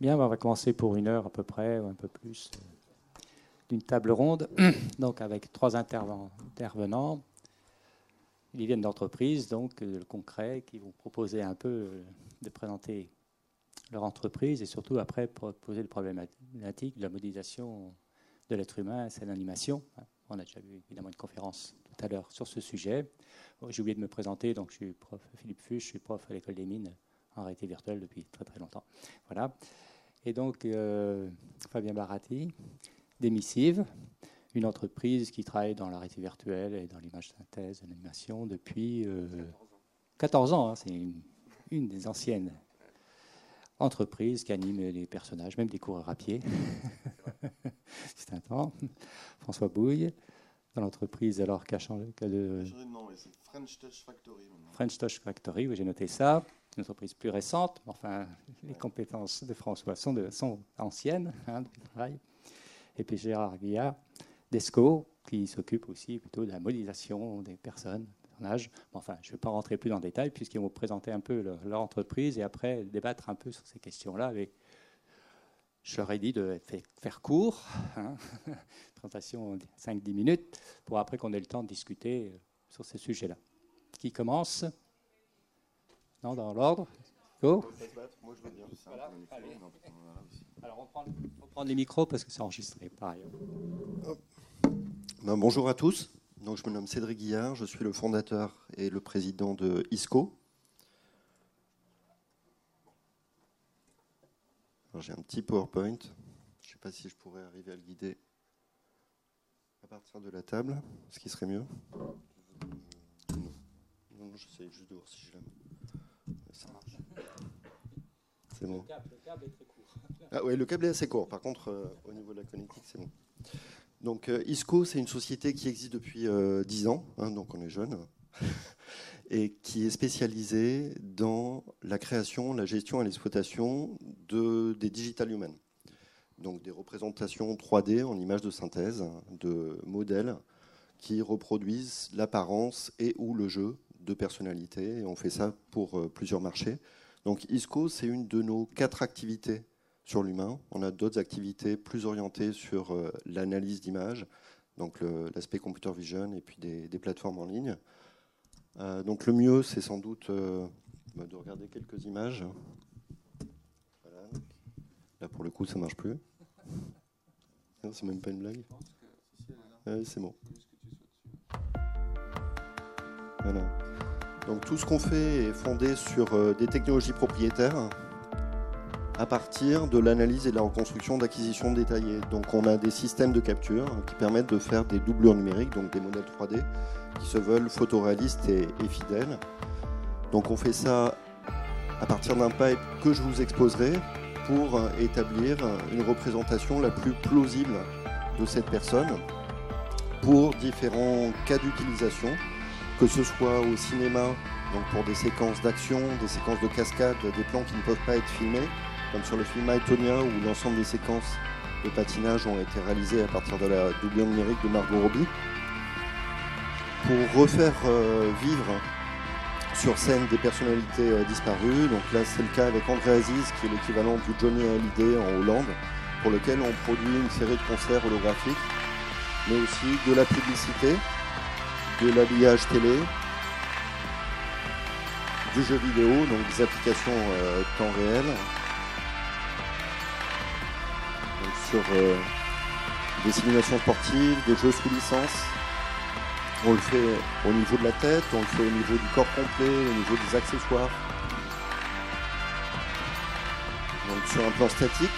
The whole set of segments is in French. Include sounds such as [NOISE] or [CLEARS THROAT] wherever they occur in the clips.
Bien, on va commencer pour une heure à peu près, ou un peu plus, d'une table ronde, [CLEARS THROAT] donc avec trois intervenants. Ils viennent d'entreprises, donc euh, le concret, qui vont proposer un peu euh, de présenter leur entreprise et surtout après poser le problématique de la modélisation de l'être humain, c'est l'animation. On a déjà vu évidemment une conférence tout à l'heure sur ce sujet. J'ai oublié de me présenter, donc je suis prof Philippe Fuchs, je suis prof à l'école des mines en réalité virtuelle depuis très très longtemps. Voilà. Et donc euh, Fabien Baratti, d'Emissive, une entreprise qui travaille dans la réalité virtuelle et dans l'image synthèse, l'animation depuis 14 euh, ans. Hein. c'est une, une, des anciennes entreprises qui anime les personnages, même des coureurs à pied. [LAUGHS] c'est un temps. François Bouille, dans l'entreprise alors qu'a changé. De... c'est French Touch Factory. French Touch Factory, oui, j'ai noté ça. Une entreprise plus récente, enfin, les compétences de François sont, de, sont anciennes, hein. Et puis Gérard Guillard, d'ESCO, qui s'occupe aussi plutôt de la modélisation des personnes, âge. Enfin, je ne vais pas rentrer plus dans le détail, puisqu'ils vont présenter un peu leur, entreprise et après débattre un peu sur ces questions-là. Avec, je leur ai dit de faire court, hein, [LAUGHS] présentation 5-10 minutes, pour après qu'on ait le temps de discuter euh, sur ces sujets-là. Qui commence? Non, dans l'ordre Go Moi, je veux bien. Alors, on prend, on prend les micros parce que c'est enregistré par ailleurs. Ben, bonjour à tous. Donc, je me nomme Cédric Guillard, je suis le fondateur et le président de ISCO. J'ai un petit PowerPoint. Je ne sais pas si je pourrais arriver à le guider à partir de la table, ce qui serait mieux. Non, non j'essaie juste de voir si je l'aime. Ça marche. C'est bon. Le câble est très court. Ah oui, le câble est assez court. Par contre, euh, au niveau de la connectique, c'est bon. Donc euh, ISCO, c'est une société qui existe depuis 10 euh, ans, hein, donc on est jeune, [LAUGHS] et qui est spécialisée dans la création, la gestion et l'exploitation de, des digital humans. Donc des représentations 3D en images de synthèse de modèles qui reproduisent l'apparence et ou le jeu de personnalités. Et on fait ça pour euh, plusieurs marchés. Donc ISCO, c'est une de nos quatre activités sur l'humain. On a d'autres activités plus orientées sur euh, l'analyse d'images, donc l'aspect computer vision et puis des, plateformes en ligne. Euh, donc le mieux, c'est sans doute euh, bah, de regarder quelques images. Là, pour le coup, ça marche plus. C'est même pas une blague. c'est bon. Voilà. Donc tout ce qu'on fait est fondé sur des technologies propriétaires à partir de l'analyse et de la reconstruction d'acquisitions détaillées. Donc on a des systèmes de capture qui permettent de faire des doublures numériques, donc des modèles 3D qui se veulent photoréalistes et, fidèles. Donc on fait ça à partir d'un pipe que je vous exposerai pour établir une représentation la plus plausible de cette personne pour différents cas d'utilisation, que ce soit au cinéma, donc pour des séquences d'action, des séquences de cascade, des plans qui ne peuvent pas être filmés, comme sur le film Aitonia où l'ensemble des séquences de patinage ont été réalisées à partir de la doublure numérique de Margot Robbie. Pour refaire euh, vivre sur scène des personnalités euh, disparues, donc là c'est le cas avec André Aziz qui est l'équivalent du Johnny Hallyday en Hollande, pour lequel on produit une série de concerts holographiques, mais aussi de la publicité, de l'habillage télé, du jeu vidéo, donc des applications euh, temps réel, sur euh, des simulations sportives, des jeux sous licence. On le fait au niveau de la tête, on le fait au niveau du corps complet, au niveau des accessoires. Donc sur un plan statique,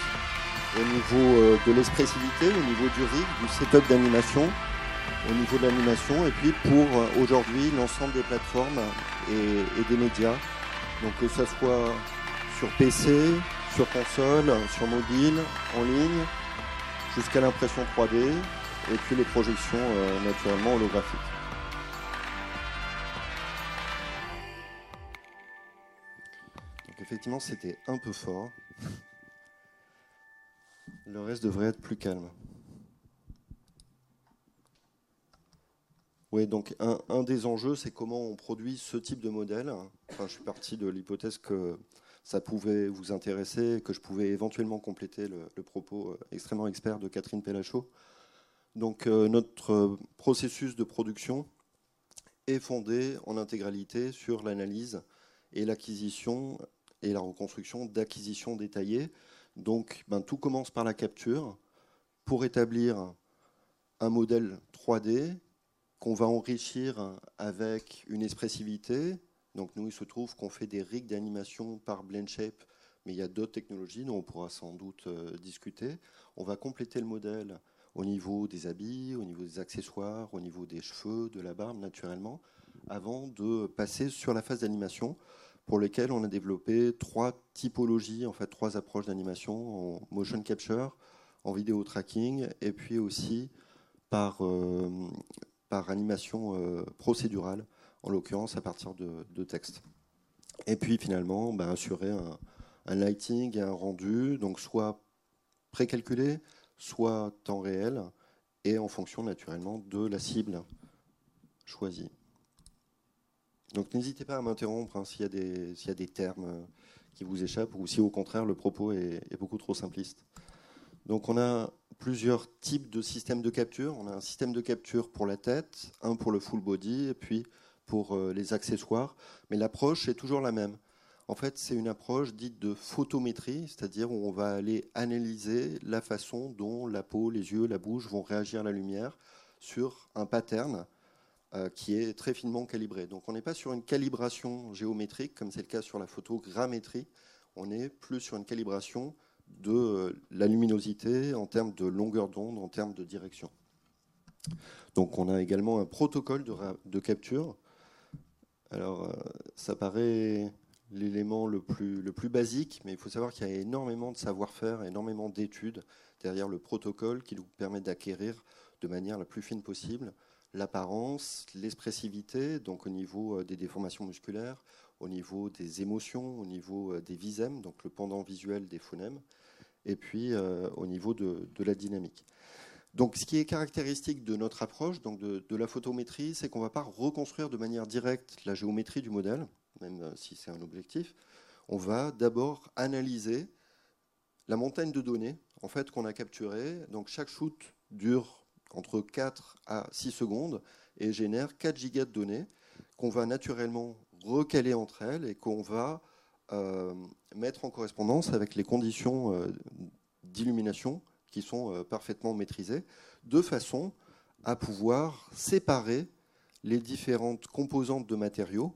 au niveau euh, de l'expressivité, au niveau du rig, du setup d'animation, au niveau de l'animation, et puis pour euh, aujourd'hui l'ensemble des plateformes et, des médias. Donc que ce soit sur PC, sur console, sur mobile, en ligne, jusqu'à l'impression 3D et puis les projections euh, naturellement holographiques. Donc effectivement c'était un peu fort. Le reste devrait être plus calme. Oui, donc un, des enjeux, c'est comment on produit ce type de modèle. Enfin, je suis parti de l'hypothèse que ça pouvait vous intéresser, que je pouvais éventuellement compléter le, propos extrêmement expert de Catherine Pellachot. Donc notre processus de production est fondé en intégralité sur l'analyse et l'acquisition et la reconstruction d'acquisitions détaillées. Donc ben, tout commence par la capture pour établir un modèle 3D qu'on va enrichir avec une expressivité. Donc nous, il se trouve qu'on fait des rigs d'animation par BlendShape, mais il y a d'autres technologies dont on pourra sans doute euh, discuter. On va compléter le modèle au niveau des habits, au niveau des accessoires, au niveau des cheveux, de la barbe naturellement, avant de passer sur la phase d'animation pour lesquelles on a développé trois typologies, en fait trois approches d'animation en motion capture, en vidéo tracking et puis aussi par, euh, par animation euh, procédurale, en l'occurrence à partir de, de texte. Et puis finalement, bah, assurer un, lighting et un rendu, donc soit précalculé, soit temps réel, et en fonction naturellement de la cible choisie. Donc n'hésitez pas à m'interrompre hein, s'il y, y, a des termes euh, qui vous échappent ou si au contraire le propos est, est, beaucoup trop simpliste. Donc on a plusieurs types de systèmes de capture. On a un système de capture pour la tête, un pour le full body et puis pour euh, les accessoires. Mais l'approche est toujours la même. En fait, c'est une approche dite de photométrie, c'est-à-dire où on va aller analyser la façon dont la peau, les yeux, la bouche vont réagir à la lumière sur un pattern euh, qui est très finement calibré. Donc on n'est pas sur une calibration géométrique comme c'est le cas sur la photogrammétrie, on est plus sur une calibration de euh, la luminosité en termes de longueur d'onde, en termes de direction. Donc on a également un protocole de, capture. Alors euh, ça paraît l'élément le plus, le plus basique, mais il faut savoir qu'il y a énormément de savoir-faire, énormément d'études derrière le protocole qui nous permet d'acquérir de manière la plus fine possible l'apparence, l'expressivité, donc au niveau euh, des déformations musculaires, au niveau des émotions, au niveau des visèmes, donc le pendant visuel des phonèmes, et puis euh, au niveau de, la dynamique. Donc, ce qui est caractéristique de notre approche, donc de, la photométrie, c'est qu'on ne va pas reconstruire de manière directe la géométrie du modèle, même euh, si c'est un objectif, on va d'abord analyser la montagne de données en fait, qu'on a capturées. Donc chaque shoot dure entre 4 à 6 secondes et génère 4 gigas de données qu'on va naturellement recaler entre elles et qu'on va mettre en correspondance avec les conditions euh, d'illumination qui sont parfaitement maîtrisées, de façon à pouvoir séparer les différentes composantes de matériaux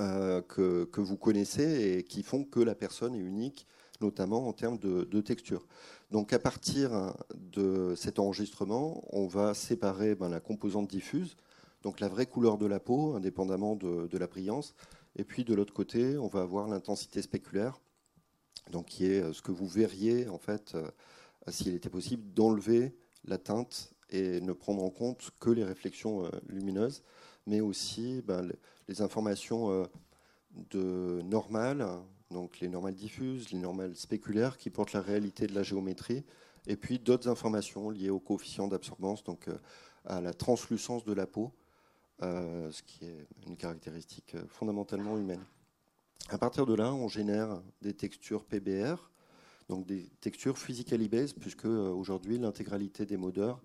euh, que, vous connaissez et qui font que la personne est unique, notamment en termes de, texture. Donc à partir de cet enregistrement, on va séparer ben, la composante diffuse, donc la vraie couleur de la peau, indépendamment de, la brillance, et puis de l'autre côté, on va avoir l'intensité spéculaire, donc qui est euh, ce que vous verriez en fait, euh, s'il était possible d'enlever la teinte et ne prendre en compte que les réflexions lumineuses mais aussi ben, les informations euh, de normales, donc les normales diffuses, les normales spéculaires qui portent la réalité de la géométrie, et puis d'autres informations liées au coefficient d'absorbance, donc euh, à la translucence de la peau, euh, ce qui est une caractéristique fondamentalement humaine. À partir de là, on génère des textures PBR, donc des textures physically puisque aujourd'hui l'intégralité des moteurs,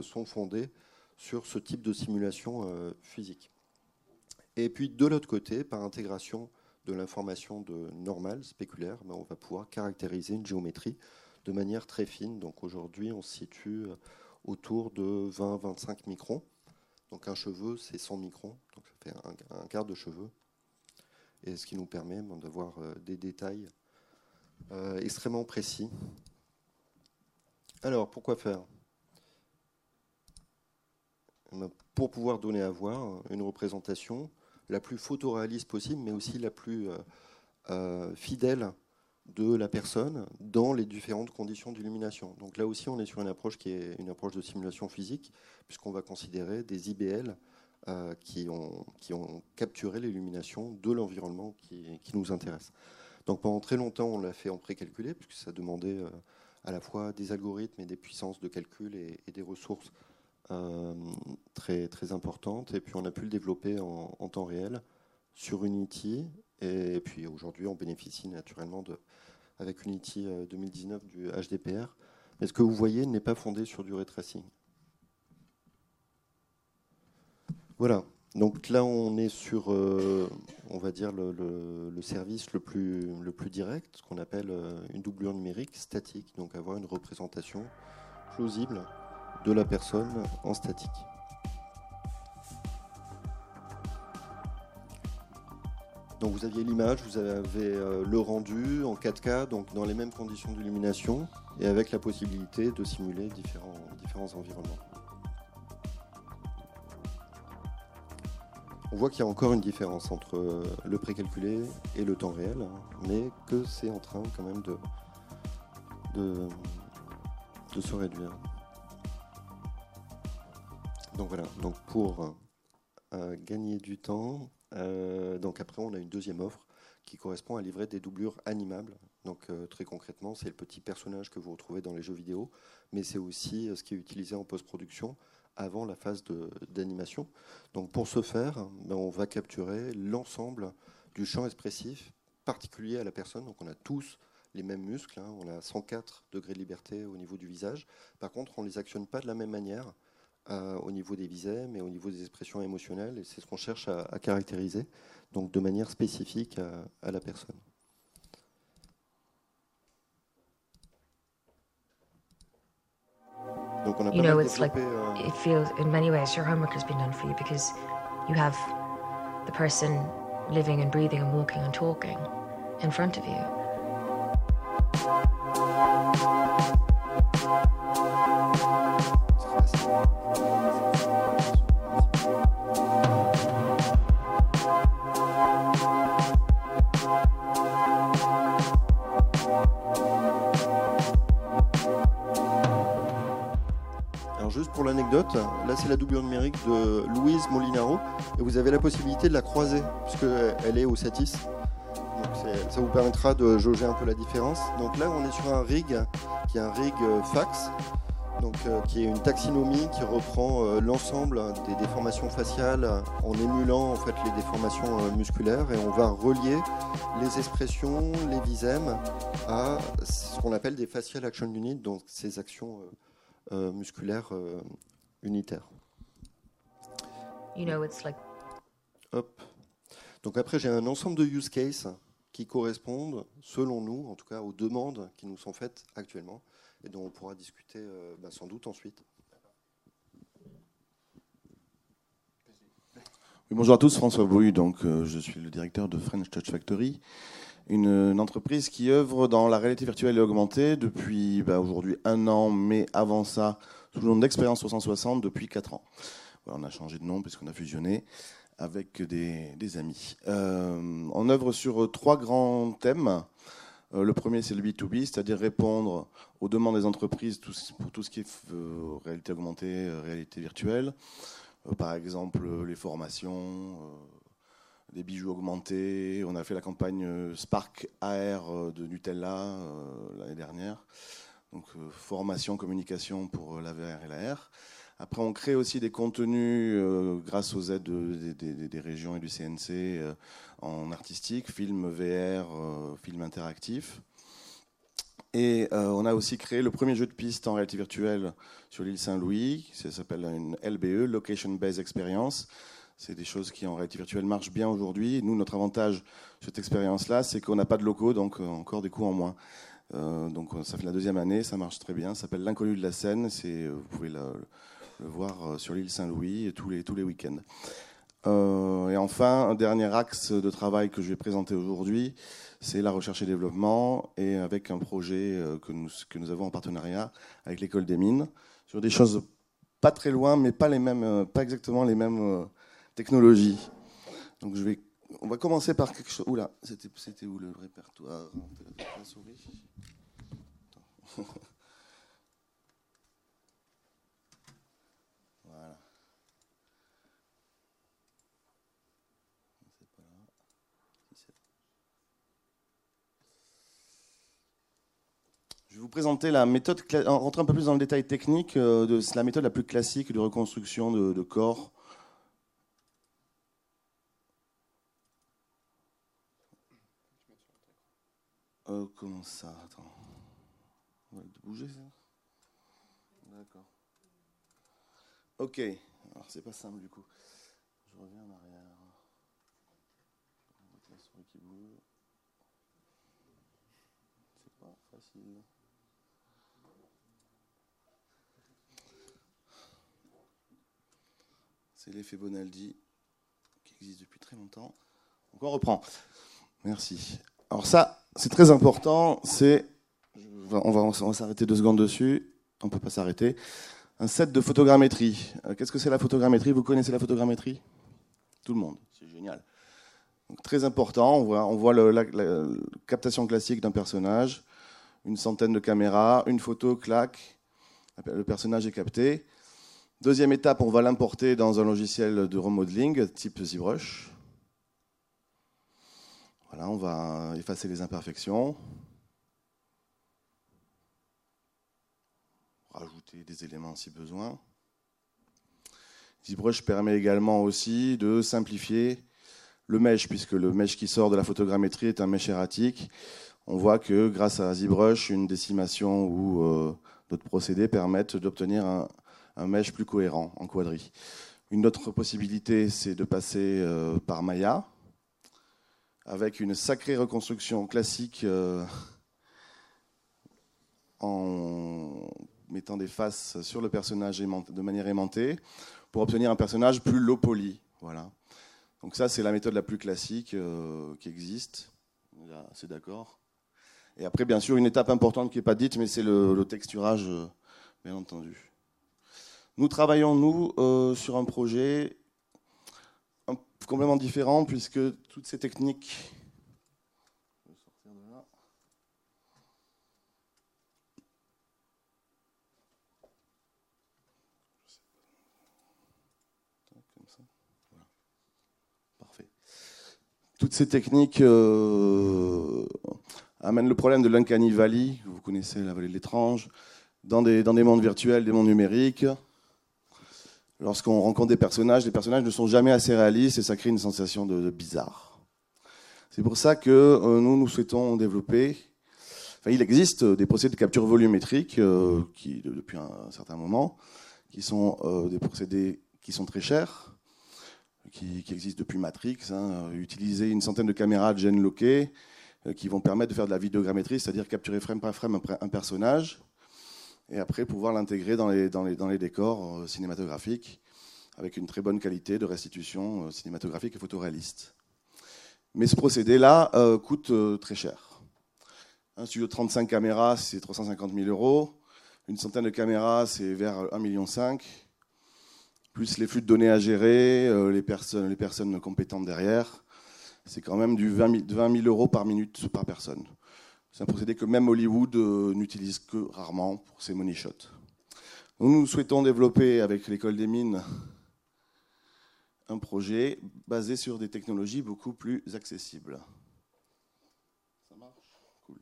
sont fondés sur ce type de simulation euh, physique. Et puis de l'autre côté, par intégration de l'information de normale, spéculaire, ben, on va pouvoir caractériser une géométrie de manière très fine. Donc aujourd'hui, on se situe euh, autour de 20-25 microns. Donc un cheveu, c'est 100 microns, donc ça fait un, quart de cheveu. Et ce qui nous permet ben, d'avoir euh, des détails extrêmement précis. Alors, pourquoi faire? Pour pouvoir donner à voir une représentation la plus photoréaliste possible, mais aussi la plus euh, euh, fidèle de la personne dans les différentes conditions d'illumination. Donc là aussi, on est sur une approche qui est une approche de simulation physique, puisqu'on va considérer des IBL euh, qui, ont, qui ont capturé l'illumination de l'environnement qui, nous intéresse. Donc pendant très longtemps, on l'a fait en précalculé, puisque ça demandait à la fois des algorithmes et des puissances de calcul et des ressources euh, très, très importante. Et puis on a pu le développer en, temps réel sur Unity Et puis aujourd'hui, on bénéficie naturellement de, avec Unity 2019 du HDPR. Mais ce que vous voyez n'est pas fondé sur du ray tracing. Voilà. Donc là, on est sur, euh, on va dire, le, service le plus, le plus direct, ce qu'on appelle euh, une doublure numérique statique, donc avoir une représentation plausible de la personne en statique. Donc vous aviez l'image, vous avez euh, le rendu en 4K, donc dans les mêmes conditions d'illumination, et avec la possibilité de simuler différents, différents environnements. On voit qu'il y a encore une différence entre euh, le précalculé et le temps réel, hein, mais que c'est en train quand même de, de, se réduire. Donc voilà, donc pour euh, gagner du temps, donc après on a une deuxième offre qui correspond à livrer des doublures animables. Donc très concrètement, c'est le petit personnage que vous retrouvez dans les jeux vidéo, mais c'est aussi ce qui est utilisé en post-production avant la phase d'animation. Donc pour ce faire, ben, on va capturer l'ensemble du champ expressif particulier à la personne. Donc on a tous les mêmes muscles, hein. on a 104 degrés de liberté au niveau du visage. Par contre, on ne les actionne pas de la même manière euh, au niveau des visées, mais au niveau des expressions émotionnelles. Et c'est ce qu'on cherche à, caractériser, donc de manière spécifique à la personne. you know, it's like euh, it feels in many ways your homework has been done for you because you have the person living and breathing and walking and talking in front of you. Pour l'anecdote, là c'est la doublure numérique de Louise Molinaro et vous avez la possibilité de la croiser puisqu'elle est au Satis. Ça vous permettra de jauger un peu la différence. Donc là on est sur un rig qui est un rig euh, fax, donc, euh, qui est une taxinomie qui reprend euh, l'ensemble des déformations faciales en émulant en fait les déformations musculaires et on va relier les expressions, les visèmes à ce qu'on appelle des facial action units, donc ces actions euh, musculaire euh, unitaire. You know, it's like... Hop. Donc après, j'ai un ensemble de use cases qui correspondent, selon nous, en tout cas, aux demandes qui nous sont faites actuellement et dont on pourra discuter euh, bah, sans doute ensuite. bonjour à tous, François Bouy, donc je suis le directeur de French Touch Factory une, entreprise qui œuvre dans la réalité virtuelle et augmentée depuis bah, aujourd'hui un an, mais avant ça, sous le nom d'Expérience 360 depuis quatre ans. on a changé de nom puisqu'on a fusionné avec des, amis. Euh, on œuvre sur trois grands thèmes. Euh, le premier, c'est le B2B, c'est-à-dire répondre aux demandes des entreprises pour tout ce qui est euh, réalité augmentée, réalité virtuelle. par exemple, les formations des bijoux augmentés. On a fait la campagne euh, Spark AR euh, de Nutella euh, l'année dernière. Donc formation, communication pour la VR et la R. Après, on crée aussi des contenus grâce aux aides des régions et du CNC en artistique, film VR, film interactif. Et on a aussi créé le premier jeu de piste en réalité virtuelle sur l'île Saint-Louis. Ça s'appelle une LBE, Location Based Experience. C'est des choses qui en réalité virtuelle marchent bien aujourd'hui. Nous, notre avantage cette expérience-là, c'est qu'on n'a pas de locaux, donc euh, encore des coûts en moins. Euh, donc euh, ça fait la deuxième année, ça marche très bien. Ça s'appelle l'inconnu de la Seine. Vous pouvez le, voir sur l'île Saint-Louis tous les, tous les week-ends. et enfin, un dernier axe de travail que je vais présenter aujourd'hui, c'est la recherche et développement, et avec un projet que, nous, que nous avons en partenariat avec l'école des mines, sur des choses pas très loin, mais pas, les mêmes, pas exactement les mêmes technologie. Donc je vais, on va commencer par quelque chose. Oula, c'était, où le répertoire Voilà. Je vais vous présenter la méthode, rentrer un peu plus dans le détail technique, euh, de, la méthode la plus classique de reconstruction de, corps Euh, comment ça Attends. On va bouger ça D'accord. Ok. Alors c'est pas simple du coup. Je reviens en arrière. C'est pas facile. C'est l'effet Bonaldi qui existe depuis très longtemps. On reprend. Merci. Alors ça, c'est très important. On va, s'arrêter deux secondes dessus. On peut pas s'arrêter. Un set de photogrammétrie. Euh, qu'est-ce que c'est la photogrammétrie? Vous connaissez la photogrammétrie? Tout le monde. C'est génial. Très important. On voit, la, captation classique d'un personnage, une centaine de caméras, une photo, clac, le personnage est capté. Deuxième étape, on va l'importer dans un logiciel de remodeling type ZBrush. Voilà, on va effacer les imperfections. Rajouter des éléments si besoin. ZBrush permet également aussi de simplifier le mesh, puisque le mesh qui sort de la photogrammétrie est un mesh erratique. On voit que grâce à ZBrush, une décimation ou euh, d'autres procédés permettent d'obtenir un, un mesh plus cohérent en quadri. Une autre possibilité, c'est de passer euh, par Maya, avec une sacrée reconstruction classique euh, en mettant des faces sur le personnage de manière aimantée, pour obtenir un personnage plus low poly. Voilà. Donc ça, c'est la méthode la plus classique euh, qui existe. C'est d'accord. Et après, bien sûr, une étape importante qui n'est pas dite, mais c'est le, le, texturage, bien entendu. Nous travaillons, nous, euh, sur un projet complètement différent, puisque toutes ces techniques. Toutes ces techniques euh, amènent le problème de l'Uncanny Valley, vous connaissez la vallée de l'étrange, dans des mondes virtuels, des mondes numériques lorsqu'on rencontre des personnages, les personnages ne sont jamais assez réalistes et ça crée une sensation de, bizarre. C'est pour ça que euh, nous, nous souhaitons développer. Il existe des procédés de capture volumétrique euh, qui, depuis un, certain moment, qui sont euh, des procédés qui sont très chers, qui, existent depuis Matrix. Hein, utiliser une centaine de caméras de gènes loquées qui vont permettre de faire de la vidéogrammétrie, c'est-à-dire capturer frame par frame un personnage et après pouvoir l'intégrer dans les, décors euh, cinématographiques avec une très bonne qualité de restitution euh, cinématographique et photoréaliste. Mais ce procédé-là euh, coûte très cher. Un studio de 35 caméras, c'est 350 000 euros. Une centaine de caméras, c'est vers 1,5 million. Plus les flux de données à gérer, les, personnes, les personnes compétentes derrière. C'est quand même du 20 000 euros par minute par personne. C'est un procédé que même Hollywood euh, n'utilise que rarement pour ses money shots. Nous, nous souhaitons développer avec l'école des mines un projet basé sur des technologies beaucoup plus accessibles. Ça marche? Cool.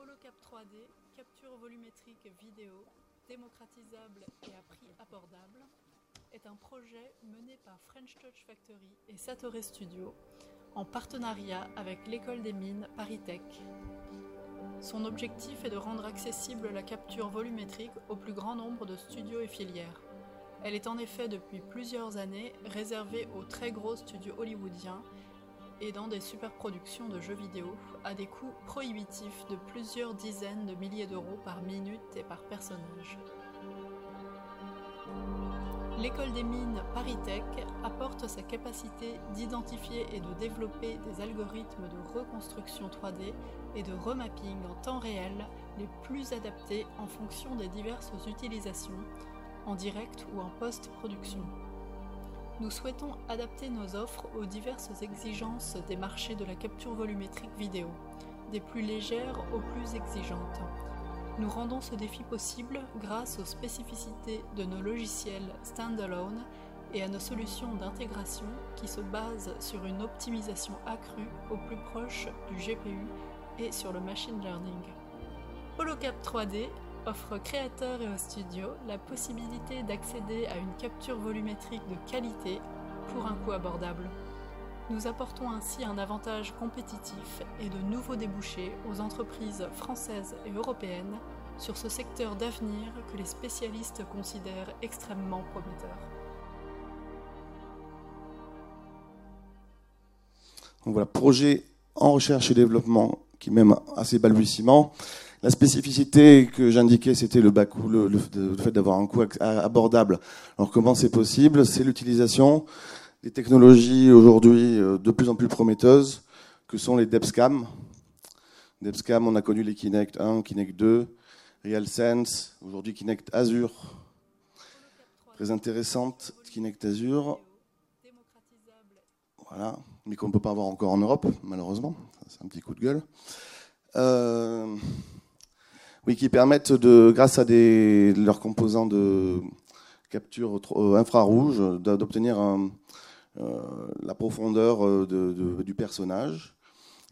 HoloCap 3D, capture volumétrique vidéo, démocratisable et à prix abordable, est un projet mené par French Touch Factory et Satoré Studio en partenariat avec l'école des mines ParisTech. Son objectif est de rendre accessible la capture volumétrique au plus grand nombre de studios et filières. Elle est en effet depuis plusieurs années réservée aux très gros studios hollywoodiens et dans des superproductions de jeux vidéo à des coûts prohibitifs de plusieurs dizaines de milliers d'euros par minute et par personnage. L'école des mines ParisTech apporte sa capacité d'identifier et de développer des algorithmes de reconstruction 3D et de remapping en temps réel les plus adaptés en fonction des diverses utilisations, en direct ou en post-production. Nous souhaitons adapter nos offres aux diverses exigences des marchés de la capture volumétrique vidéo, des plus légères aux plus exigeantes. Nous rendons ce défi possible grâce aux spécificités de nos logiciels standalone et à nos solutions d'intégration qui se basent sur une optimisation accrue au plus proche du GPU et sur le machine learning. HoloCap 3D offre créateurs et aux studios la possibilité d'accéder à une capture volumétrique de qualité pour un coût abordable. Nous apportons ainsi un avantage compétitif et de nouveaux débouchés aux entreprises françaises et européennes sur ce secteur d'avenir que les spécialistes considèrent extrêmement prometteur. Donc voilà, projet en recherche et développement qui même assez balbutiement. La spécificité que j'indiquais, c'était le, le, fait d'avoir un coût abordable. Alors comment c'est possible? C'est l'utilisation des technologies aujourd'hui euh, de plus en plus prometteuses, que sont les DEPSCAM. DEPSCAM, on a connu les Kinect 1, Kinect 2, RealSense, aujourd'hui Kinect Azure. Très intéressante, Kinect Azure. Voilà, mais qu'on ne peut pas avoir encore en Europe, malheureusement. C'est un petit coup de gueule. Euh, oui, qui permettent, de, grâce à des, leurs composants de capture euh, infrarouge, d'obtenir euh, la profondeur du personnage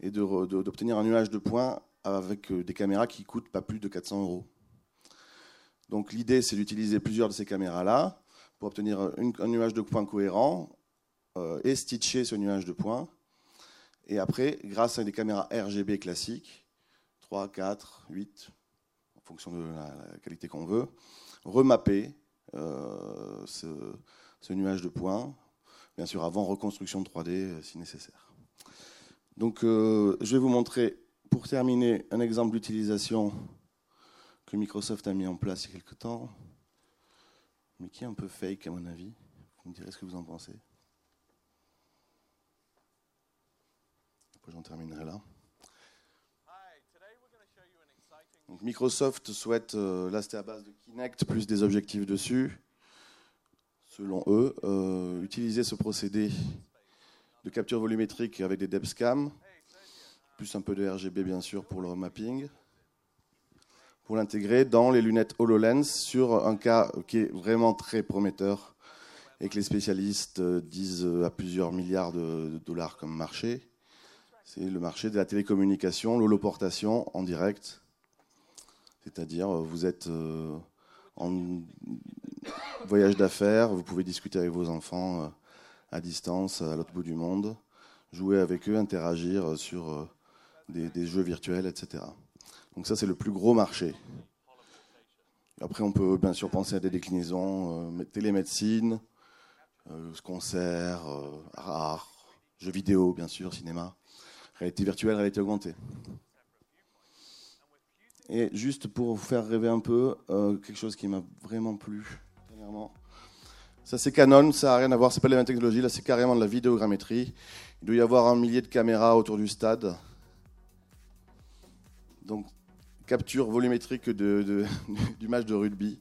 et d'obtenir un nuage de points avec des caméras qui coûtent pas plus de 400 euros. Donc l'idée, c'est d'utiliser plusieurs de ces caméras-là pour obtenir un nuage de points cohérent et stitcher ce nuage de points. Et après, grâce à des caméras RGB classiques, 3, 4, 8, en fonction de la, qualité qu'on veut, remapper euh, ce, nuage de points, bien sûr avant reconstruction de 3D euh, si nécessaire. Donc euh, je vais vous montrer, pour terminer, un exemple d'utilisation que Microsoft a mis en place il y a quelque temps, mais qui est un peu fake à mon avis. Vous me direz ce que vous en pensez. J'en terminerai là. Microsoft souhaite, euh, là c'était à base de Kinect, plus des objectifs dessus, selon eux, euh, utiliser ce procédé de capture volumétrique avec des depths plus un peu de RGB bien sûr pour le mapping, pour l'intégrer dans les lunettes HoloLens sur un cas qui est vraiment très prometteur et que les spécialistes euh, disent à plusieurs milliards de dollars comme marché. C'est le marché de la télécommunication, l'holoportation en direct c'est-à-dire, euh, vous êtes euh, en voyage d'affaires, vous pouvez discuter avec vos enfants euh, à distance, à l'autre bout du monde, jouer avec eux, interagir sur des, jeux virtuels, etc. Donc ça, c'est le plus gros marché. Après, on peut bien sûr penser à des déclinaisons, télémédecine, concerts, art, jeux vidéo, bien sûr, cinéma, réalité virtuelle, réalité augmentée. Et juste pour vous faire rêver un peu, euh, quelque chose qui m'a vraiment plu Ça c'est Canon, ça n'a rien à voir, c'est pas la même technologie, là c'est carrément de la vidéogrammétrie. Il doit y avoir un millier de caméras autour du stade. Donc capture volumétrique de, [LAUGHS] du match de rugby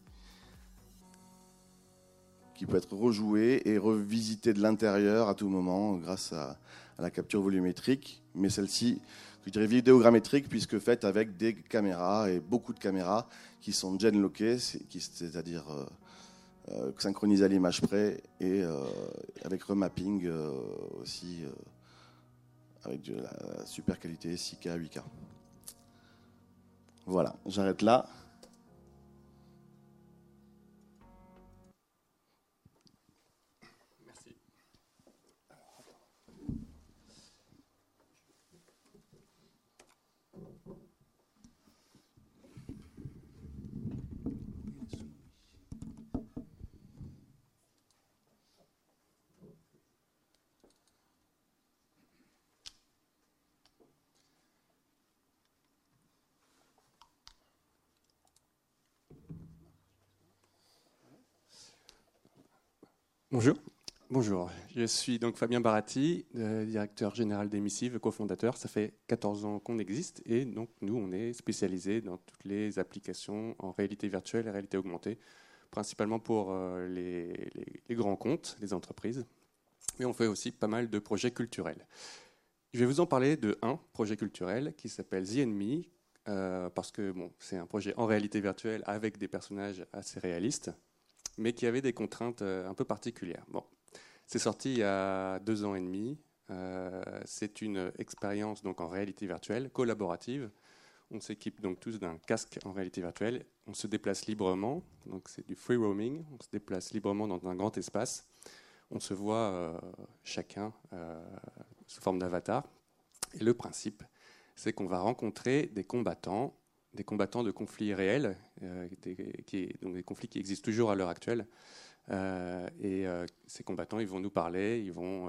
qui peut être rejoué et revisité de l'intérieur à tout moment grâce à la capture volumétrique. Mais celle-ci je dirais vidéogrammétrique, puisque faite avec des caméras et beaucoup de caméras qui sont gen lockées, c'est-à-dire euh, euh, synchronisées à l'image près et euh, avec remapping aussi avec de la super qualité 6K, 8K. Voilà, j'arrête là. Bonjour. Bonjour, je suis donc Fabien Baratti, euh, directeur général d'Emissive, cofondateur. Ça fait 14 ans qu'on existe et donc nous, on est spécialisé dans toutes les applications en réalité virtuelle et réalité augmentée, principalement pour euh, les, grands comptes, les entreprises, mais on fait aussi pas mal de projets culturels. Je vais vous en parler de un projet culturel qui s'appelle The Enemy, euh, parce que c'est un projet en réalité virtuelle avec des personnages assez réalistes mais qui avait des contraintes euh, un peu particulières. Bon, c'est sorti il y a deux ans et demi. Euh, c'est une expérience donc en réalité virtuelle, collaborative. On s'équipe donc tous d'un casque en réalité virtuelle. On se déplace librement, donc c'est du free roaming. On se déplace librement dans un grand espace. On se voit euh, chacun sous forme d'avatar. Et le principe, c'est qu'on va rencontrer des combattants, des combattants de conflits réels, euh, qui, donc des conflits qui existent toujours à l'heure actuelle. et ces combattants, ils vont nous parler, ils vont,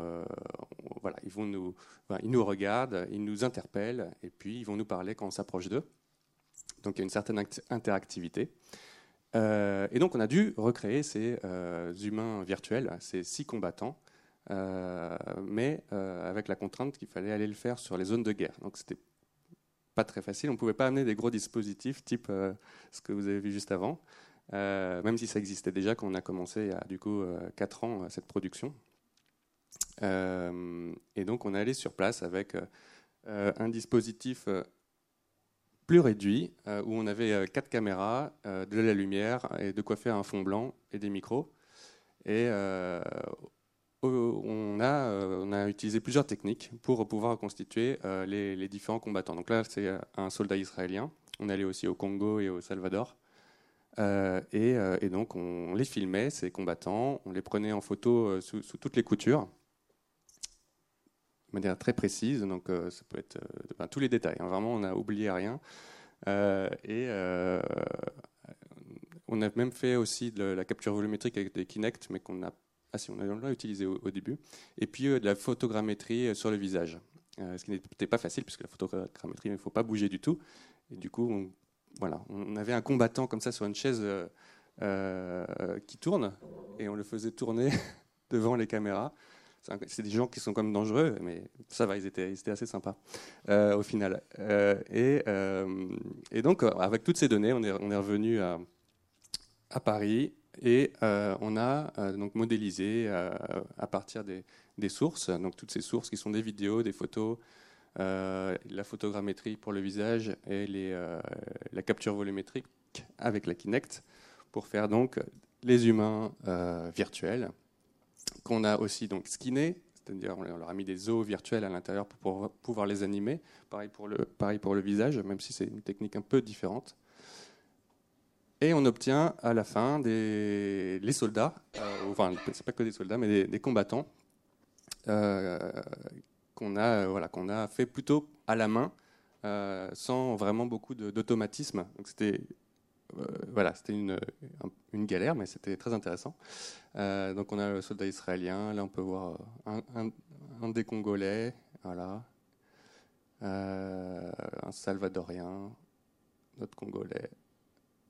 voilà, ils vont nous, ils nous regardent, ils nous interpellent, et puis ils vont nous parler quand on s'approche d'eux. Donc il y a une certaine interactivité. Euh, et donc on a dû recréer ces euh, humains virtuels, ces six combattants, euh, mais avec la contrainte qu'il fallait aller le faire sur les zones de guerre. Donc c'était pas très facile. On pouvait pas amener des gros dispositifs type ce que vous avez vu juste avant, même si ça existait déjà quand on a commencé il du coup 4 ans cette production. et donc on est allé sur place avec un dispositif plus réduit, euh, où on avait euh, quatre caméras, euh, de la lumière et de quoi faire un fond blanc et des micros. Et on, a, on a utilisé plusieurs techniques pour pouvoir reconstituer les, différents combattants. Donc là, c'est un soldat israélien. On allait aussi au Congo et au Salvador. et, donc, on, les filmait, ces combattants, on les prenait en photo sous, toutes les coutures de manière très précise. Donc, euh, ça peut être euh, tous les détails. Hein. vraiment, on n'a oublié rien. Euh, et on a même fait aussi de la capture volumétrique avec des Kinect, mais qu'on a, ah, si, on a utilisé au, début. Et puis de la photogrammétrie sur le visage, ce qui n'était pas facile puisque la photogrammétrie, il ne faut pas bouger du tout. Et du coup, on, voilà, on avait un combattant comme ça sur une chaise qui tourne, et on le faisait tourner [LAUGHS] devant les caméras c'est des gens qui sont quand même dangereux, mais ça va, ils étaient, assez sympas euh, au final. Euh, euh, et, donc, avec toutes ces données, on est revenu à, Paris et on a donc modélisé à partir des, sources, donc toutes ces sources qui sont des vidéos, des photos, la photogrammétrie pour le visage et la capture volumétrique avec la Kinect pour faire donc les humains virtuels qu'on a aussi donc skinné, c'est-à-dire on leur a mis des os virtuels à l'intérieur pour pouvoir les animer. Pareil pour le visage, même si c'est une technique un peu différente. Et on obtient à la fin des les soldats, euh, enfin c'est pas que des soldats, mais des, combattants euh, qu'on a voilà qu'on a fait plutôt à la main, euh, sans vraiment beaucoup d'automatisme. Donc c'était euh, voilà, c'était une, galère, mais c'était très intéressant. Euh, donc on a le soldat israélien, là on peut voir un, un, des Congolais, voilà, euh, un Salvadorien, notre Congolais,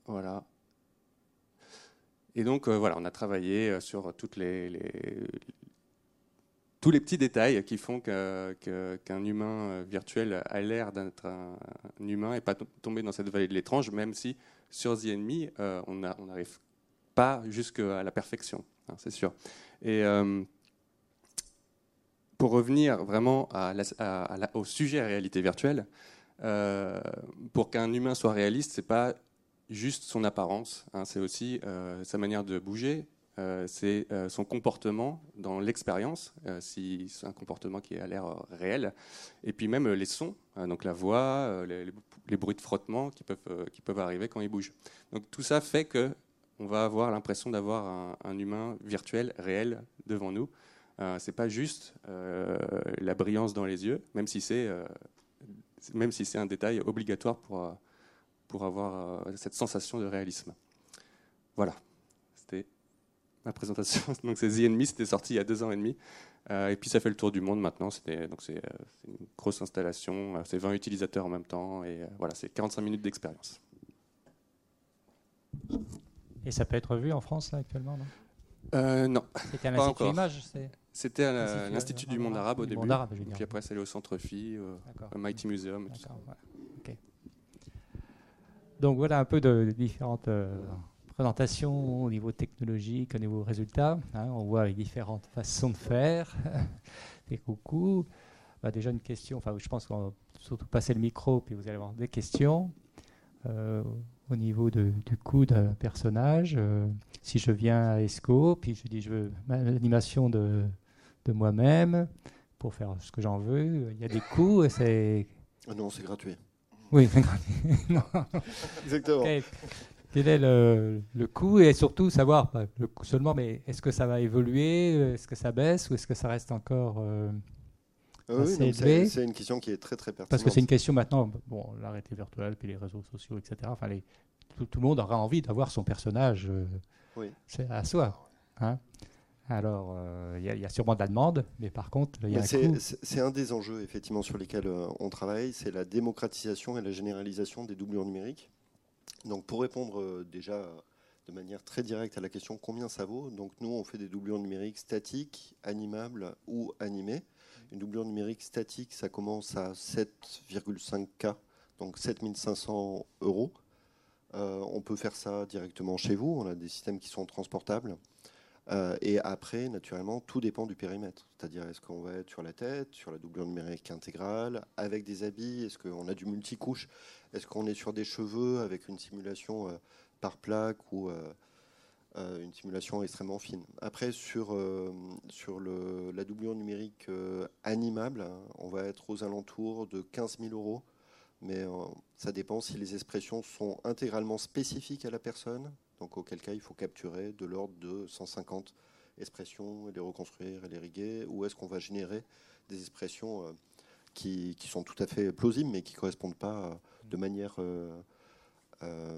voilà. Et donc voilà, on a travaillé sur toutes les, tous les petits détails qui font qu'un humain virtuel a l'air d'être un, humain et pas tomber dans cette vallée de l'étrange, même si sur The Enemy, euh, on n'arrive pas jusqu'à la perfection, hein, c'est sûr. Et euh, pour revenir vraiment au sujet réalité virtuelle, euh, pour qu'un humain soit réaliste, c'est pas juste son apparence, hein, c'est aussi sa manière de bouger, c'est son comportement dans l'expérience, si c'est un comportement qui a l'air réel, et puis même les sons, hein, donc la voix, les, bruits de frottement qui peuvent, euh, arriver quand ils bougent. Donc tout ça fait que on va avoir l'impression d'avoir un, humain virtuel, réel, devant nous. Euh, c'est pas juste euh, la brillance dans les yeux, euh, même si c'est un détail obligatoire pour pour avoir cette sensation de réalisme. Voilà, c'était ma présentation. [LAUGHS] Donc c'est The Enemy, c'était sorti il y a deux ans et demi. Euh, et puis ça fait le tour du monde maintenant. Donc c'est euh, une grosse installation. Euh, c'est 20 utilisateurs en même temps. Et voilà, c'est 45 minutes d'expérience. Et ça peut être vu en France là, actuellement non? Non. C'était à l'Institut Image C'était à l'Institut du Monde Arabe au début. Arabe, puis après, c'est allé au Centre Phi, au Mighty Museum. Donc voilà un peu de, différentes présentation au niveau technologique, au niveau résultat. Hein, on voit les différentes façons de faire. [LAUGHS] coucou. Bah, déjà une question, enfin je pense qu'on va surtout passer le micro, puis vous allez avoir des questions. Euh, au niveau de, du coût d'un personnage, euh, si je viens à ESCO, puis je dis je veux l'animation de, de moi-même pour faire ce que j'en veux, il y a des coûts. C'est... Ah non, c'est gratuit. Oui, [LAUGHS] Exactement. Quel est le, le, coût et surtout savoir le coût seulement, mais est-ce que ça va évoluer, est-ce que ça baisse ou est-ce que ça reste encore euh, oui, C'est une question qui est très très pertinente. Parce que c'est une question maintenant, bon, l'arrêté virtuel, puis les réseaux sociaux, etc. Enfin, les, tout, le monde aura envie d'avoir son personnage euh, à soi. Hein alors, euh, il y, a sûrement de la demande, mais par contre, il y a C'est un des enjeux, effectivement, sur lesquels euh, on travaille, c'est la démocratisation et la généralisation des doublures numériques. Donc, pour répondre euh, déjà de manière très directe à la question combien ça vaut, donc nous, on fait des doublures numériques statiques, animables ou animées. Une doublure numérique statique, ça commence à 7,5K, donc 7500 euros. on peut faire ça directement chez vous, on a des systèmes qui sont transportables. Euh, et après, naturellement, tout dépend du périmètre. C'est-à-dire, est-ce qu'on va être sur la tête, sur la doublure numérique intégrale, avec des habits Est-ce qu'on a du multicouche Est-ce qu'on est sur des cheveux avec une simulation euh, par plaque ou euh, une simulation extrêmement fine Après, sur, sur le, la doublure numérique animable, hein, on va être aux alentours de 15 000 euros. Mais ça dépend si les expressions sont intégralement spécifiques à la personne donc auquel cas il faut capturer de l'ordre de 150 expressions et les reconstruire et les riguer, ou est-ce qu'on va générer des expressions euh, qui, sont tout à fait plausibles mais qui ne correspondent pas euh, de manière euh,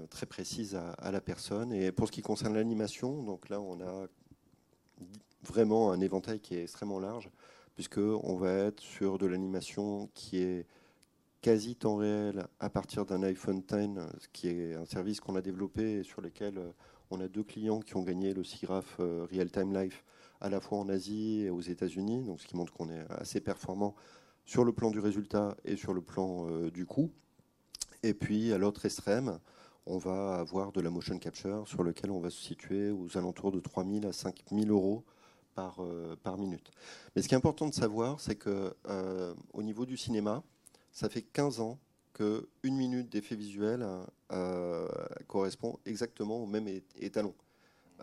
très précise à, la personne. Et pour ce qui concerne l'animation, donc là on a vraiment un éventail qui est extrêmement large, puisqu'on va être sur de l'animation qui est quasi temps réel à partir d'un iPhone X, qui est un service qu'on a développé et sur lequel euh, on a deux clients qui ont gagné le SIGRAPH euh, Real Time Life à la fois en Asie et aux États-Unis, donc ce qui montre qu'on est assez performant sur le plan du résultat et sur le plan euh, du coût. Et puis à l'autre extrême, on va avoir de la motion capture sur lequel on va se situer aux alentours de 3 000 à 5 000 euros par, par minute. Mais ce qui est important de savoir, c'est que au niveau du cinéma, ça fait 15 ans qu'une minute d'effet visuel euh, correspond exactement au même étalon.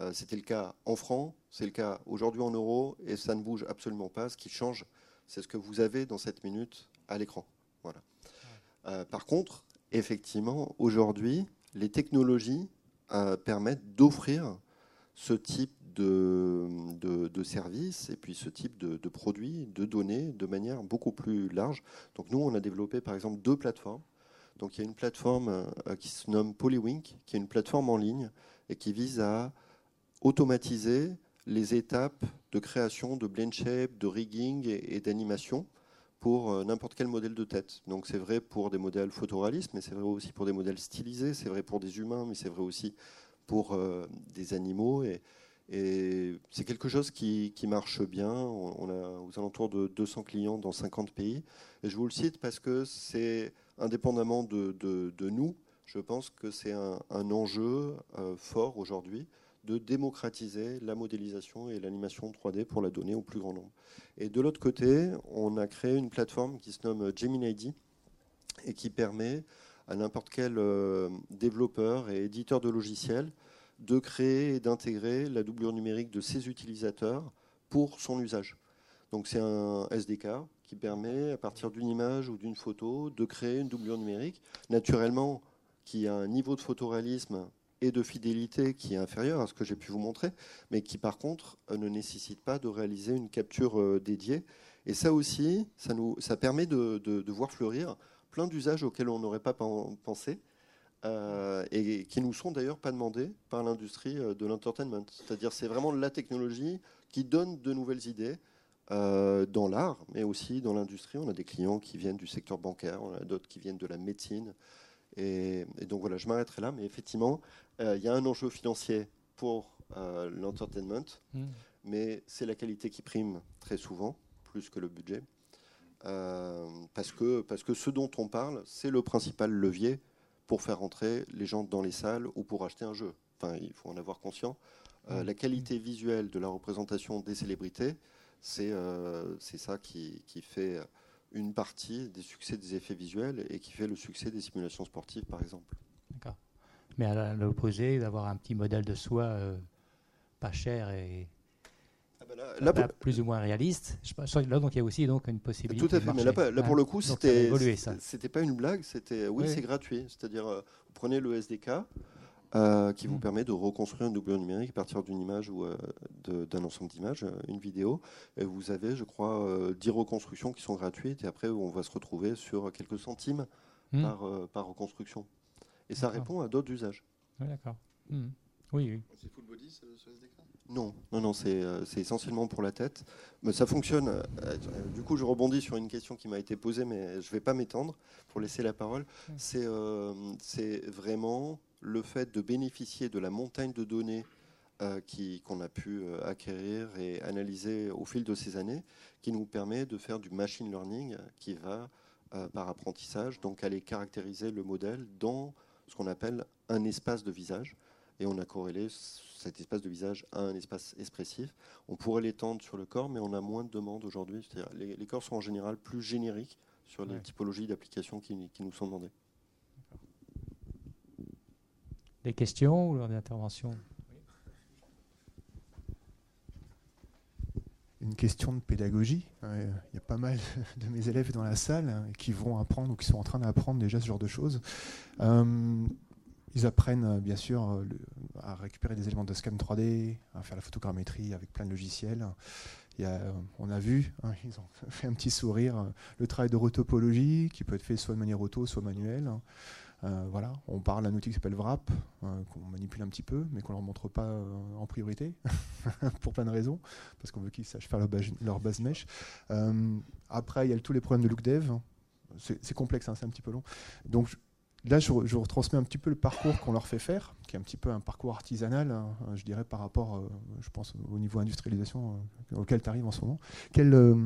Euh, c'était le cas en francs, c'est le cas aujourd'hui en euros, et ça ne bouge absolument pas. Ce qui change, c'est ce que vous avez dans cette minute à l'écran. Voilà. Euh, par contre, effectivement, aujourd'hui, les technologies permettent d'offrir ce type de, services et puis ce type de, produits, de données de manière beaucoup plus large. Donc nous, on a développé par exemple deux plateformes. Donc il y a une plateforme euh, qui se nomme Polywink, qui est une plateforme en ligne et qui vise à automatiser les étapes de création de blend shape, de rigging et, d'animation pour euh, n'importe quel modèle de tête. Donc c'est vrai pour des modèles photoréalistes, mais c'est vrai aussi pour des modèles stylisés, c'est vrai pour des humains, mais c'est vrai aussi pour euh, des animaux. Et c'est quelque chose qui, marche bien. On, a aux alentours de 200 clients dans 50 pays. Et je vous le cite parce que c'est, indépendamment de, nous, je pense que c'est un, enjeu euh, fort aujourd'hui de démocratiser la modélisation et l'animation 3D pour la donner au plus grand nombre. Et de l'autre côté, on a créé une plateforme qui se nomme Gemini et qui permet à n'importe quel euh, développeur et éditeur de logiciels de créer et d'intégrer la doublure numérique de ses utilisateurs pour son usage. Donc c'est un SDK qui permet, à partir d'une image ou d'une photo, de créer une doublure numérique, naturellement qui a un niveau de photoréalisme et de fidélité qui est inférieur à ce que j'ai pu vous montrer, mais qui par contre ne nécessite pas de réaliser une capture euh, dédiée. Et ça aussi, ça, nous, ça permet de, de voir fleurir plein d'usages auxquels on n'aurait pas pensé euh, et qui nous sont d'ailleurs pas demandés par l'industrie euh, de l'entertainment. C'est-à-dire c'est vraiment la technologie qui donne de nouvelles idées euh, dans l'art, mais aussi dans l'industrie. On a des clients qui viennent du secteur bancaire, on a d'autres qui viennent de la médecine. Et, donc voilà, je m'arrêterai là, mais effectivement, il y a un enjeu financier pour l'entertainment, mmh. mais c'est la qualité qui prime très souvent, plus que le budget. parce, que, parce que ce dont on parle, c'est le principal levier pour faire entrer les gens dans les salles ou pour acheter un jeu. Enfin, il faut en avoir conscience. Euh, la qualité visuelle de la représentation des célébrités, c'est euh, ça qui, qui, fait une partie des succès des effets visuels et qui fait le succès des simulations sportives, par exemple. D'accord. Mais à l'opposé, d'avoir un petit modèle de soi euh, pas cher et, là, plus ou moins réaliste. Je, là, donc il y a aussi donc une possibilité. Tout à fait, mais là, pour le coup, c'était c'était pas une blague, c'était oui, c'est gratuit. C'est-à-dire, euh, vous prenez le SDK euh, qui vous mm. permet de reconstruire un doubleur numérique à partir d'une image ou euh, d'un ensemble d'images, une vidéo. Et vous avez, je crois, 10 reconstructions qui sont gratuites. Et après, on va se retrouver sur quelques centimes mm. par, par reconstruction. Et ça répond à d'autres usages. d'accord. Mm. Oui, oui. C'est full body ce, SDK Non, non, non, euh, c'est essentiellement pour la tête. Mais ça fonctionne. Euh, euh, du coup, je rebondis sur une question qui m'a été posée, mais je ne vais pas m'étendre pour laisser la parole. C'est vraiment le fait de bénéficier de la montagne de données qu'on a pu acquérir et analyser au fil de ces années, qui nous permet de faire du machine learning qui va, par apprentissage, donc aller caractériser le modèle dans ce qu'on appelle un espace de visage et on a corrélé cet espace de visage à un espace expressif. On pourrait l'étendre sur le corps, mais on a moins de demandes aujourd'hui. Les, les, corps sont en général plus génériques sur les typologies d'applications qui, nous sont demandées. Des questions ou des interventions une question de pédagogie. Il y a pas mal [LAUGHS] de mes élèves dans la salle hein, qui vont apprendre ou qui sont en train d'apprendre déjà ce genre de choses. Euh, ils apprennent euh, bien sûr euh, à récupérer des éléments de scan 3D, à faire la photogrammétrie avec plein de logiciels. Il euh, on a vu, hein, ils ont [LAUGHS] fait un petit sourire, le travail de rotopologie qui peut être fait soit de manière auto, soit manuelle. voilà, on parle d'un outil qui s'appelle Wrap, qu'on manipule un petit peu, mais qu'on ne leur montre pas en priorité, [LAUGHS] pour plein de raisons, parce qu'on veut qu'ils sachent faire leur base, mesh. après, il y a tous les problèmes de look dev. C'est complexe, hein, c'est un petit peu long. Donc, Là, je, retransmets un petit peu le parcours qu'on leur fait faire, qui est un petit peu un parcours artisanal, hein, je dirais, par rapport, euh, je pense, au niveau industrialisation euh, auquel tu arrives en ce moment. Quel, euh,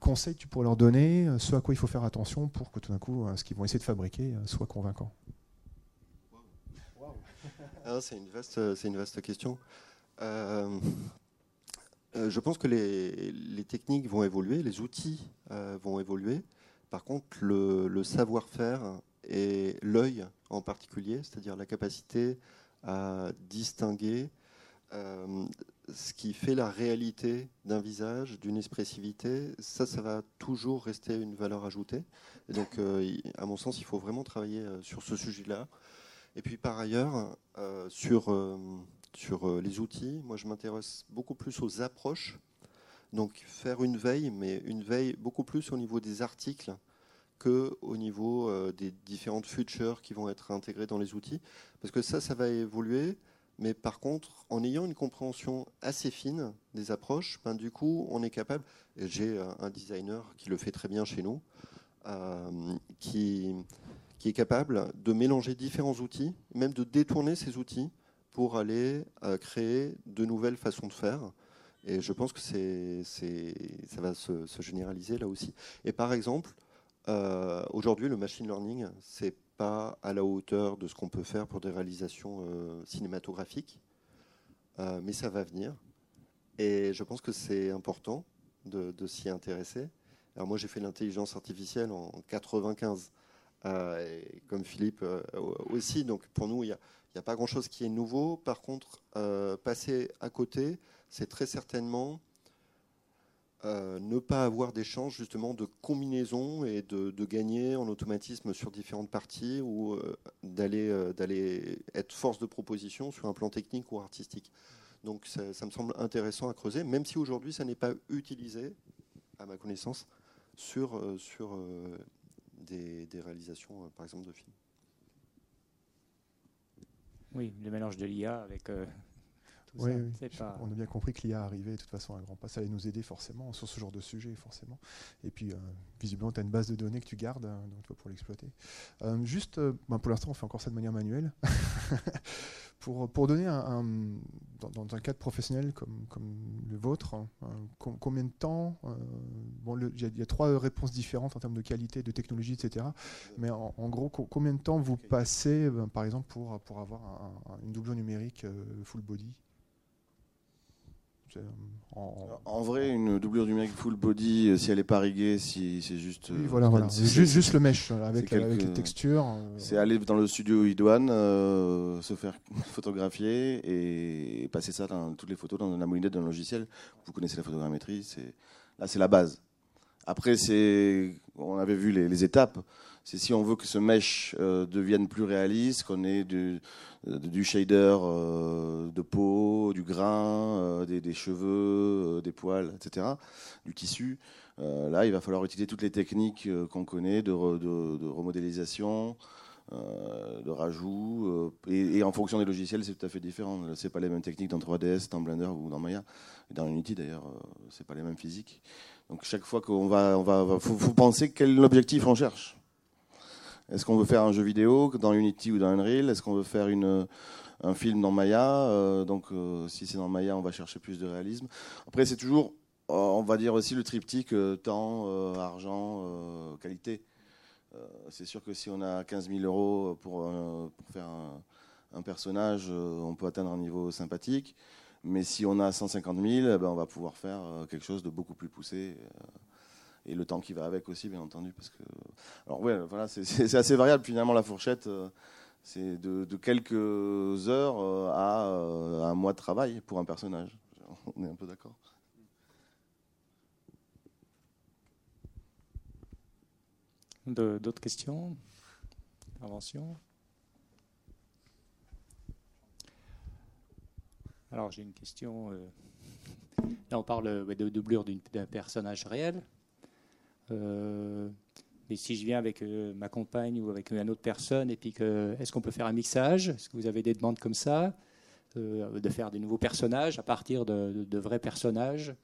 conseil tu pourrais leur donner, ce à quoi il faut faire attention pour que tout d'un coup, ce qu'ils vont essayer de fabriquer soit convaincant? Ah, C'est une vaste question. je pense que les, les, techniques vont évoluer, les outils vont évoluer. Par contre, le, savoir-faire et l'œil en particulier, c'est-à-dire la capacité à distinguer euh, ce qui fait la réalité d'un visage, d'une expressivité, ça, ça va toujours rester une valeur ajoutée. Donc, euh, à mon sens, il faut vraiment travailler euh, sur ce sujet-là. Et puis, par ailleurs, sur, sur les outils, moi, je m'intéresse beaucoup plus aux approches donc faire une veille, mais une veille beaucoup plus au niveau des articles que au niveau euh, des différentes features qui vont être intégrées dans les outils. Parce que ça, ça va évoluer. Mais par contre, en ayant une compréhension assez fine des approches, ben, du coup, on est capable, et j'ai un designer qui le fait très bien chez nous, euh, qui, est capable de mélanger différents outils, même de détourner ces outils pour aller euh, créer de nouvelles façons de faire. Et je pense que ça va se, généraliser là aussi. Et par exemple, euh, aujourd'hui, le machine learning, c'est pas à la hauteur de ce qu'on peut faire pour des réalisations euh, cinématographiques, euh, mais ça va venir. Et je pense que c'est important de, s'y intéresser. Alors moi, j'ai fait l'intelligence artificielle en 95, et comme Philippe aussi. Donc pour nous, il n'y a, pas grand-chose qui est nouveau. Par contre, passer à côté, c'est très certainement euh, ne pas avoir d'échange justement de combinaison et de, gagner en automatisme sur différentes parties ou euh, d'aller euh, d'aller être force de proposition sur un plan technique ou artistique. Donc ça, me semble intéressant à creuser, même si aujourd'hui ça n'est pas utilisé, à ma connaissance, sur, des, réalisations, par exemple, de films. Oui, le mélange de l'IA avec oui, On a bien compris que l'IA arrivait de toute façon à grand pas. Ça allait nous aider forcément sur ce genre de sujet, forcément. Et puis, euh, visiblement, tu as une base de données que tu gardes hein, donc, pour l'exploiter. Euh, juste, euh, ben, pour l'instant, on fait encore ça de manière manuelle. [LAUGHS] pour, pour donner un, dans, un cadre professionnel comme, comme le vôtre, hein, combien de temps Bon, il y, a trois réponses différentes en termes de qualité, de technologie, etc. Mais en, gros, combien de temps vous passez, ben, par exemple, pour, pour avoir une doublure numérique full body? En... vrai, une doublure du mec full body, euh, si elle n'est pas riguée, si c'est juste. Oui, voilà, voilà. Juste, juste le mesh avec, les textures. C'est aller dans le studio iDouane, se faire [LAUGHS] photographier et passer ça dans toutes les photos dans la moulinette d'un logiciel. Vous connaissez la photogrammétrie, là c'est la base. Après, c'est, on avait vu les, étapes. C'est si on veut que ce mesh euh, devienne plus réaliste, qu'on ait du, euh, shader euh, de peau, du grain, des, cheveux, des poils, etc., du tissu. là, il va falloir utiliser toutes les techniques qu'on connaît de, remodélisation, de rajout. Et, en fonction des logiciels, c'est tout à fait différent. C'est pas les mêmes techniques dans 3ds, dans Blender ou dans Maya. Et dans Unity, d'ailleurs, c'est pas les mêmes physiques. Donc chaque fois qu'on va, on va, faut, penser quel objectif on cherche. Est-ce qu'on veut faire un jeu vidéo dans Unity ou dans Unreal? Est-ce qu'on veut faire une, un film dans Maya? Euh, Donc euh, si c'est dans Maya, on va chercher plus de réalisme. Après, c'est toujours, euh, on va dire aussi le triptyque temps, argent, qualité. c'est sûr que si on a 15 000 euros pour, pour faire un, un personnage, on peut atteindre un niveau sympathique. Mais si on a 150 000, eh ben on va pouvoir faire euh, quelque chose de beaucoup plus poussé. Euh, et le temps qui va avec aussi, bien entendu. Parce que... Alors, voilà, [LAUGHS] c'est assez variable finalement la fourchette. Euh, c'est de, quelques heures à un mois de travail pour un personnage. [LAUGHS] On est un peu d'accord? D'autres questions? Interventions? Alors j'ai une question. Euh, [LAUGHS] là on parle de doublure d'un personnage réel. Euh, mais si je viens avec euh, ma compagne ou avec une autre personne, et puis que, est-ce qu'on peut faire un mixage? Est-ce que vous avez des demandes comme ça? De faire des nouveaux personnages à partir de, vrais personnages?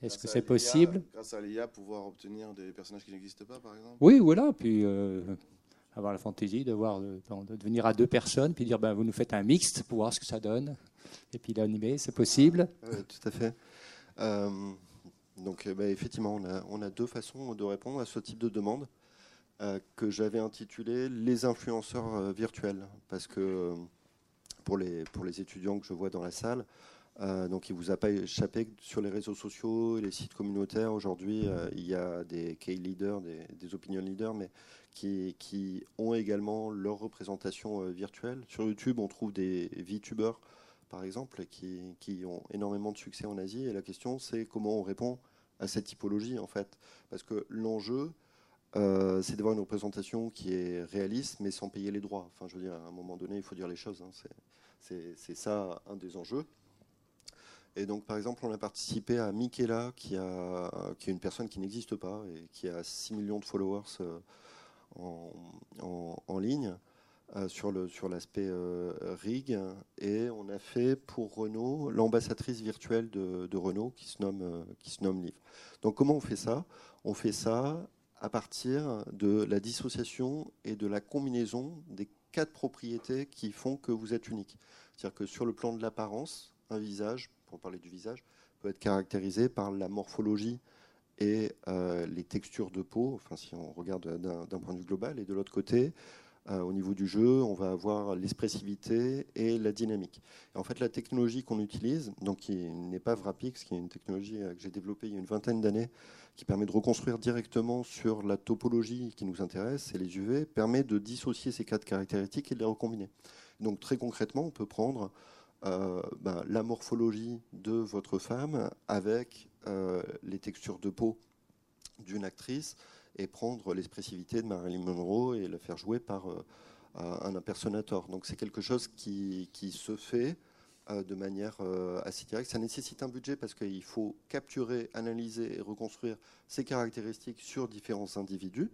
Est-ce que c'est possible? Grâce à l'IA, pouvoir obtenir des personnages qui n'existent pas, par exemple? Oui, voilà. Puis avoir la fantaisie de, voir, de, venir à deux personnes, puis dire ben, vous nous faites un mixte pour voir ce que ça donne. Et puis l'animer, c'est possible. Tout à fait. Euh, donc euh, bah, effectivement, on a, deux façons de répondre à ce type de demande euh, que j'avais intitulé les influenceurs virtuels, parce que pour les, pour les étudiants que je vois dans la salle, donc il ne vous a pas échappé sur les réseaux sociaux, les sites communautaires. Aujourd'hui, il y a des key leaders, des, des opinion leaders, mais qui, qui, ont également leur représentation virtuelle. Sur YouTube, on trouve des VTubers par exemple, qui, qui, ont énormément de succès en Asie. Et la question, c'est comment on répond à cette typologie, en fait. Parce que l'enjeu, euh, c'est d'avoir une représentation qui est réaliste, mais sans payer les droits. Enfin, je veux dire, à un moment donné, il faut dire les choses. Hein. C'est ça un des enjeux. Et donc, par exemple, on a participé à Michaela, qui, a, qui est une personne qui n'existe pas et qui a 6 millions de followers euh, en, en, en ligne. Euh, sur le sur l'aspect euh, rig et on a fait pour Renault l'ambassadrice virtuelle de, Renault qui se nomme euh, qui se nomme Liv. Donc comment on fait ça? On fait ça à partir de la dissociation et de la combinaison des quatre propriétés qui font que vous êtes unique. C'est-à-dire que sur le plan de l'apparence, un visage, pour parler du visage, peut être caractérisé par la morphologie et les textures de peau, enfin si on regarde d'un point de vue global, et de l'autre côté, au niveau du jeu, on va avoir l'expressivité et la dynamique. en fait, la technologie qu'on utilise, donc qui n'est pas Vrapix, qui est une technologie euh, que j'ai développée il y a une vingtaine d'années, qui permet de reconstruire directement sur la topologie qui nous intéresse, c'est les UV, permet de dissocier ces quatre caractéristiques et de les recombiner. Donc très concrètement, on peut prendre euh, ben, la morphologie de votre femme avec les textures de peau d'une actrice, et prendre l'expressivité de Marilyn Monroe et la faire jouer par euh, un impersonator. Donc c'est quelque chose qui, se fait euh, de manière euh, assez directe. Ça nécessite un budget parce qu'il faut capturer, analyser et reconstruire ces caractéristiques sur différents individus.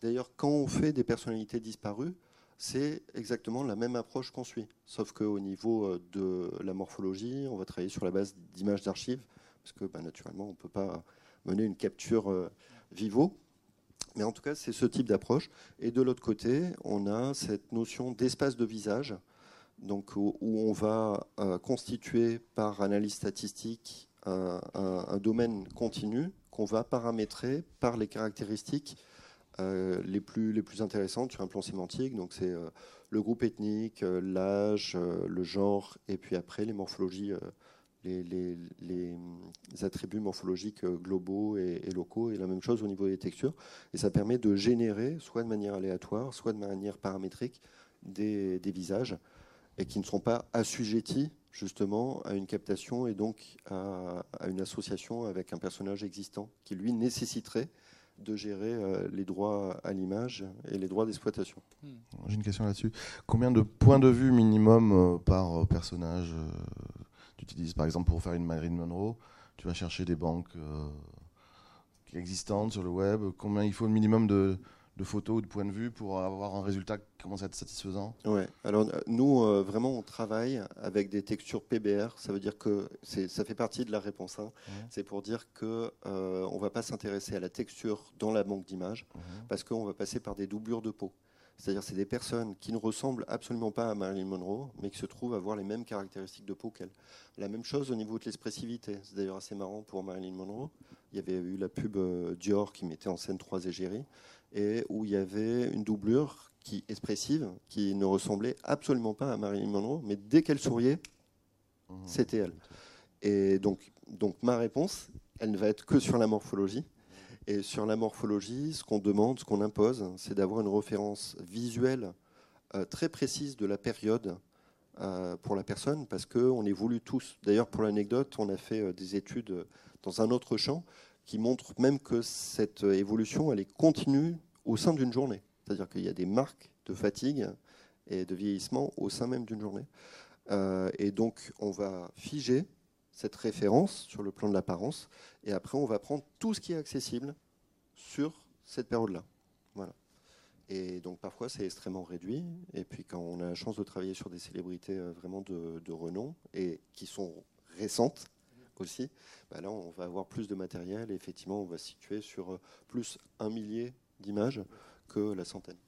D'ailleurs, quand on fait des personnalités disparues, c'est exactement la même approche qu'on suit, sauf qu'au niveau de la morphologie, on va travailler sur la base d'images d'archives, parce que bah, naturellement, on ne peut pas mener une capture vivo. Mais en tout cas, c'est ce type d'approche. Et de l'autre côté, on a cette notion d'espace de visage, donc où, on va euh, constituer par analyse statistique un, domaine continu qu'on va paramétrer par les caractéristiques euh, les, plus, les plus intéressantes sur un plan sémantique. Donc c'est euh, le groupe ethnique, l'âge, le genre, et puis après les morphologies les, attributs morphologiques globaux et, locaux, et la même chose au niveau des textures. Et ça permet de générer, soit de manière aléatoire, soit de manière paramétrique, des, visages, et qui ne sont pas assujettis justement à une captation et donc à, une association avec un personnage existant qui lui nécessiterait de gérer euh, les droits à l'image et les droits d'exploitation. J'ai une question là-dessus. Combien de points de vue minimum euh, par euh, personnage tu utilises Par exemple, pour faire une Marilyn Monroe, tu vas chercher des banques existantes sur le web. Combien il faut le minimum de, de photos ou de points de vue pour avoir un résultat qui commence à être satisfaisant? Ouais. Alors nous, euh, vraiment, on travaille avec des textures PBR. Ça veut dire que ça fait partie de la réponse. Hein. C'est pour dire que euh, on va pas s'intéresser à la texture dans la banque d'images parce qu'on va passer par des doublures de peau. C'est-à-dire c'est des personnes qui ne ressemblent absolument pas à Marilyn Monroe, mais qui se trouvent avoir les mêmes caractéristiques de peau qu'elle. La même chose au niveau de l'expressivité. C'est d'ailleurs assez marrant pour Marilyn Monroe. Il y avait eu la pub euh, Dior qui mettait en scène trois égéries et où il y avait une doublure qui expressive qui ne ressemblait absolument pas à Marilyn Monroe, mais dès qu'elle souriait, mmh. c'était elle. Et donc, donc ma réponse, elle ne va être que sur la morphologie. Et sur la morphologie, ce qu'on demande, ce qu'on impose, c'est d'avoir une référence visuelle euh, très précise de la période euh, pour la personne, parce qu'on évolue tous. D'ailleurs, pour l'anecdote, on a fait euh, des études dans un autre champ qui montrent même que cette évolution, elle est continue au sein d'une journée. C'est-à-dire qu'il y a des marques de fatigue et de vieillissement au sein même d'une journée. et donc, on va figer cette référence sur le plan de l'apparence, et après on va prendre tout ce qui est accessible sur cette période-là. Voilà. Et donc parfois c'est extrêmement réduit, et puis quand on a la chance de travailler sur des célébrités euh, vraiment de, renom, et qui sont récentes aussi, bah là on va avoir plus de matériel, et effectivement on va se situer sur euh, plus un millier d'images que la centaine.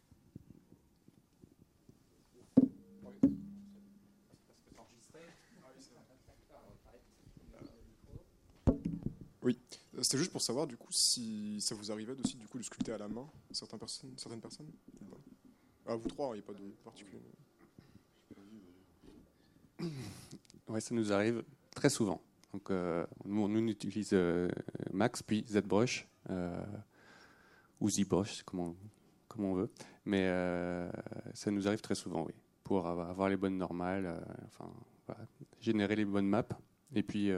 Oui, c'était juste pour savoir du coup si ça vous arrivait aussi du coup de sculpter à la main certaines personnes, certaines personnes. Ah, vous trois, il n'y a pas de particulier. [COUGHS] Oui, ça nous arrive très souvent. Donc, euh, nous, on utilise euh, Max, puis ZBrush, euh, ou ZBrush, comme on, comme on veut. Mais euh, ça nous arrive très souvent, oui, pour avoir les bonnes normales, enfin, générer les bonnes maps. Et puis,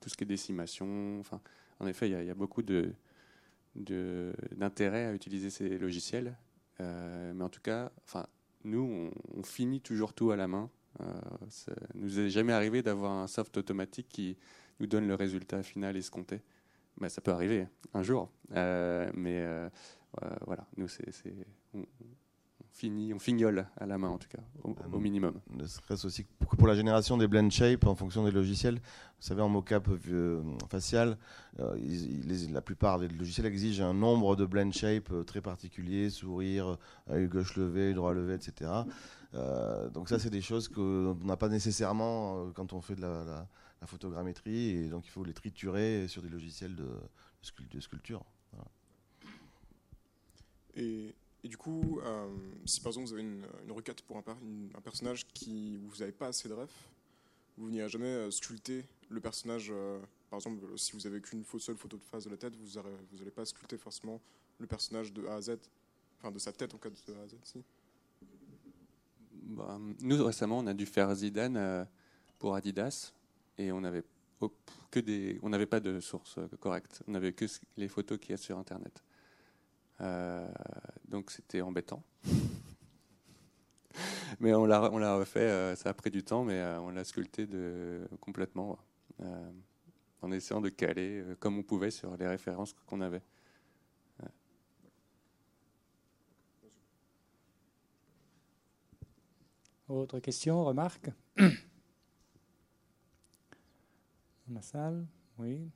tout ce qui est décimation. Enfin, en effet, il y, a beaucoup de, d'intérêt à utiliser ces logiciels. Euh, mais en tout cas, enfin, nous, on, finit toujours tout à la main. Euh, ça nous est jamais arrivé d'avoir un soft automatique qui nous donne le résultat final escompté. Mais ça peut arriver un jour. Euh, mais euh, voilà, nous, c'est, fignole à la main en tout cas, au, ah minimum. Ne serait-ce aussi pour la génération des blend shape en fonction des logiciels. Vous savez, en mocap euh, facial, euh, la plupart des logiciels exigent un nombre de blend shape euh, très particuliers, sourire, œil gauche levé, droit levé, etc. donc ça, c'est des choses qu'on n'a pas nécessairement quand on fait de la, photogrammétrie, et donc il faut les triturer sur des logiciels de, de sculpture. Et et du coup, euh, si par exemple vous avez une, requête pour un, personnage qui vous n'avez pas assez de ref, vous n'irez jamais euh, sculpter le personnage. Euh, par exemple, si vous avez qu'une seule photo de face de la tête, vous n'allez pas sculpter forcément le personnage de A à Z, enfin de sa tête en cas de A à Z. Bah, nous récemment, on a dû faire Zidane pour Adidas et on avait que des, on n'avait pas de source correcte. On n'avait que les photos qu'il y a sur Internet. Euh, donc c'était embêtant. [LAUGHS] mais on l'a, on l'a refait, euh, ça a pris du temps, mais euh, on l'a sculpté de, complètement, en essayant de caler comme on pouvait sur les références qu'on avait. Autre question, remarque? [CLEARS THROAT] Dans la salle Oui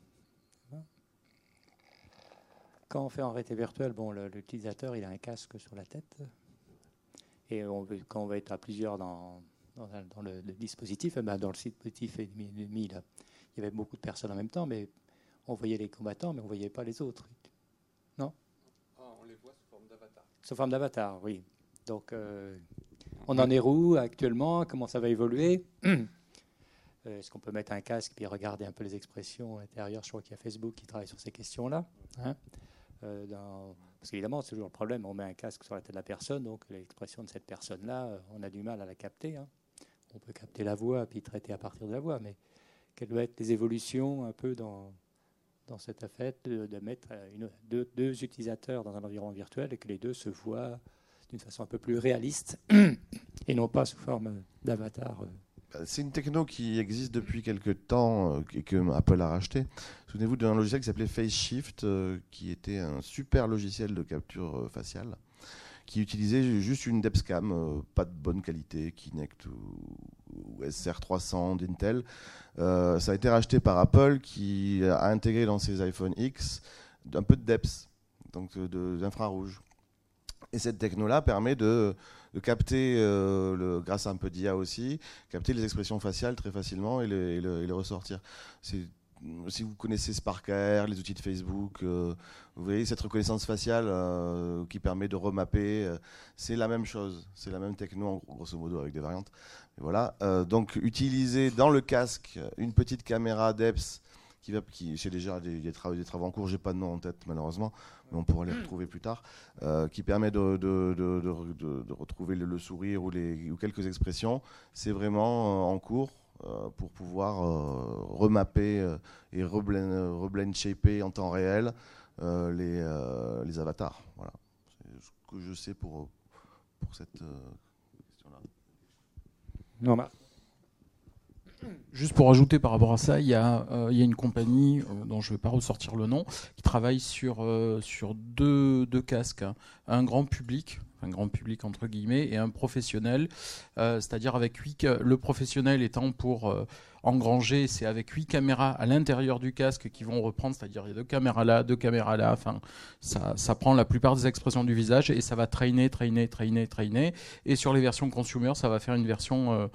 quand on fait en réalité virtuelle, bon, l'utilisateur il a un casque sur la tête. Et on quand on va être à plusieurs dans, dans, le, dispositif, eh ben dans le dispositif il y avait beaucoup de personnes en même temps, mais on voyait les combattants, mais on ne voyait pas les autres. Non? Ah, On les voit sous forme d'avatar. Sous forme d'avatar, oui. Donc, euh, on en est où actuellement? Comment ça va évoluer? [CLEARS THROAT] Est-ce qu'on peut mettre un casque et regarder un peu les expressions intérieures? Je crois qu'il y a Facebook qui travaille sur ces questions-là. Hein. Parce qu'évidemment, c'est toujours le problème. On met un casque sur la tête de la personne, donc l'expression de cette personne-là, on a du mal à la capter. Hein. On peut capter la voix puis traiter à partir de la voix, mais quelles doivent être les évolutions un peu dans, dans cette affaire de, mettre une, deux, deux, utilisateurs dans un environnement virtuel et que les deux se voient d'une façon un peu plus réaliste [CLEARS THROAT] et non pas sous forme d'avatar. Euh. C'est une techno qui existe depuis quelques temps euh, et que Apple a racheté. Souvenez-vous d'un logiciel qui s'appelait FaceShift, euh, qui était un super logiciel de capture faciale qui utilisait juste une Depscam, euh, pas de bonne qualité, Kinect ou, SR300 d'Intel. Euh, ça a été racheté par Apple qui a intégré dans ses iPhone X un peu de DEPS, donc d'infrarouge. Et cette techno-là permet de, capter, euh, le, grâce à un peu d'IA aussi, capter les expressions faciales très facilement et les, les ressortir. Si vous connaissez SparkAR, les outils de Facebook, euh, vous voyez cette reconnaissance faciale euh, qui permet de remapper, c'est la même chose, c'est la même techno, grosso modo avec des variantes. voilà, donc utiliser dans le casque une petite caméra DEPS qui va, qui, j'ai déjà des, travaux, des travaux en cours, j'ai pas de nom en tête malheureusement, mais on pourra les retrouver plus tard, qui permet de, de, de, retrouver le, sourire ou, les, ou quelques expressions. C'est vraiment en cours. Euh, pour pouvoir euh, remapper euh, et reblend, shaper en temps réel les, les avatars. Voilà. C'est ce que je sais pour, pour cette question-là. Non, Juste pour ajouter par rapport à ça, il y a, a une compagnie dont je ne vais pas ressortir le nom qui travaille sur, sur deux, casques. Hein. Un grand public, un grand public entre guillemets, et un professionnel, euh, c'est-à-dire avec huit, le professionnel étant pour euh, engranger, c'est avec huit caméras à l'intérieur du casque qui vont reprendre, c'est-à-dire il y a deux caméras là, deux caméras là, enfin ça, ça prend la plupart des expressions du visage et ça va traîner, traîner, traîner, traîner, et sur les versions consumer, ça va faire une version euh,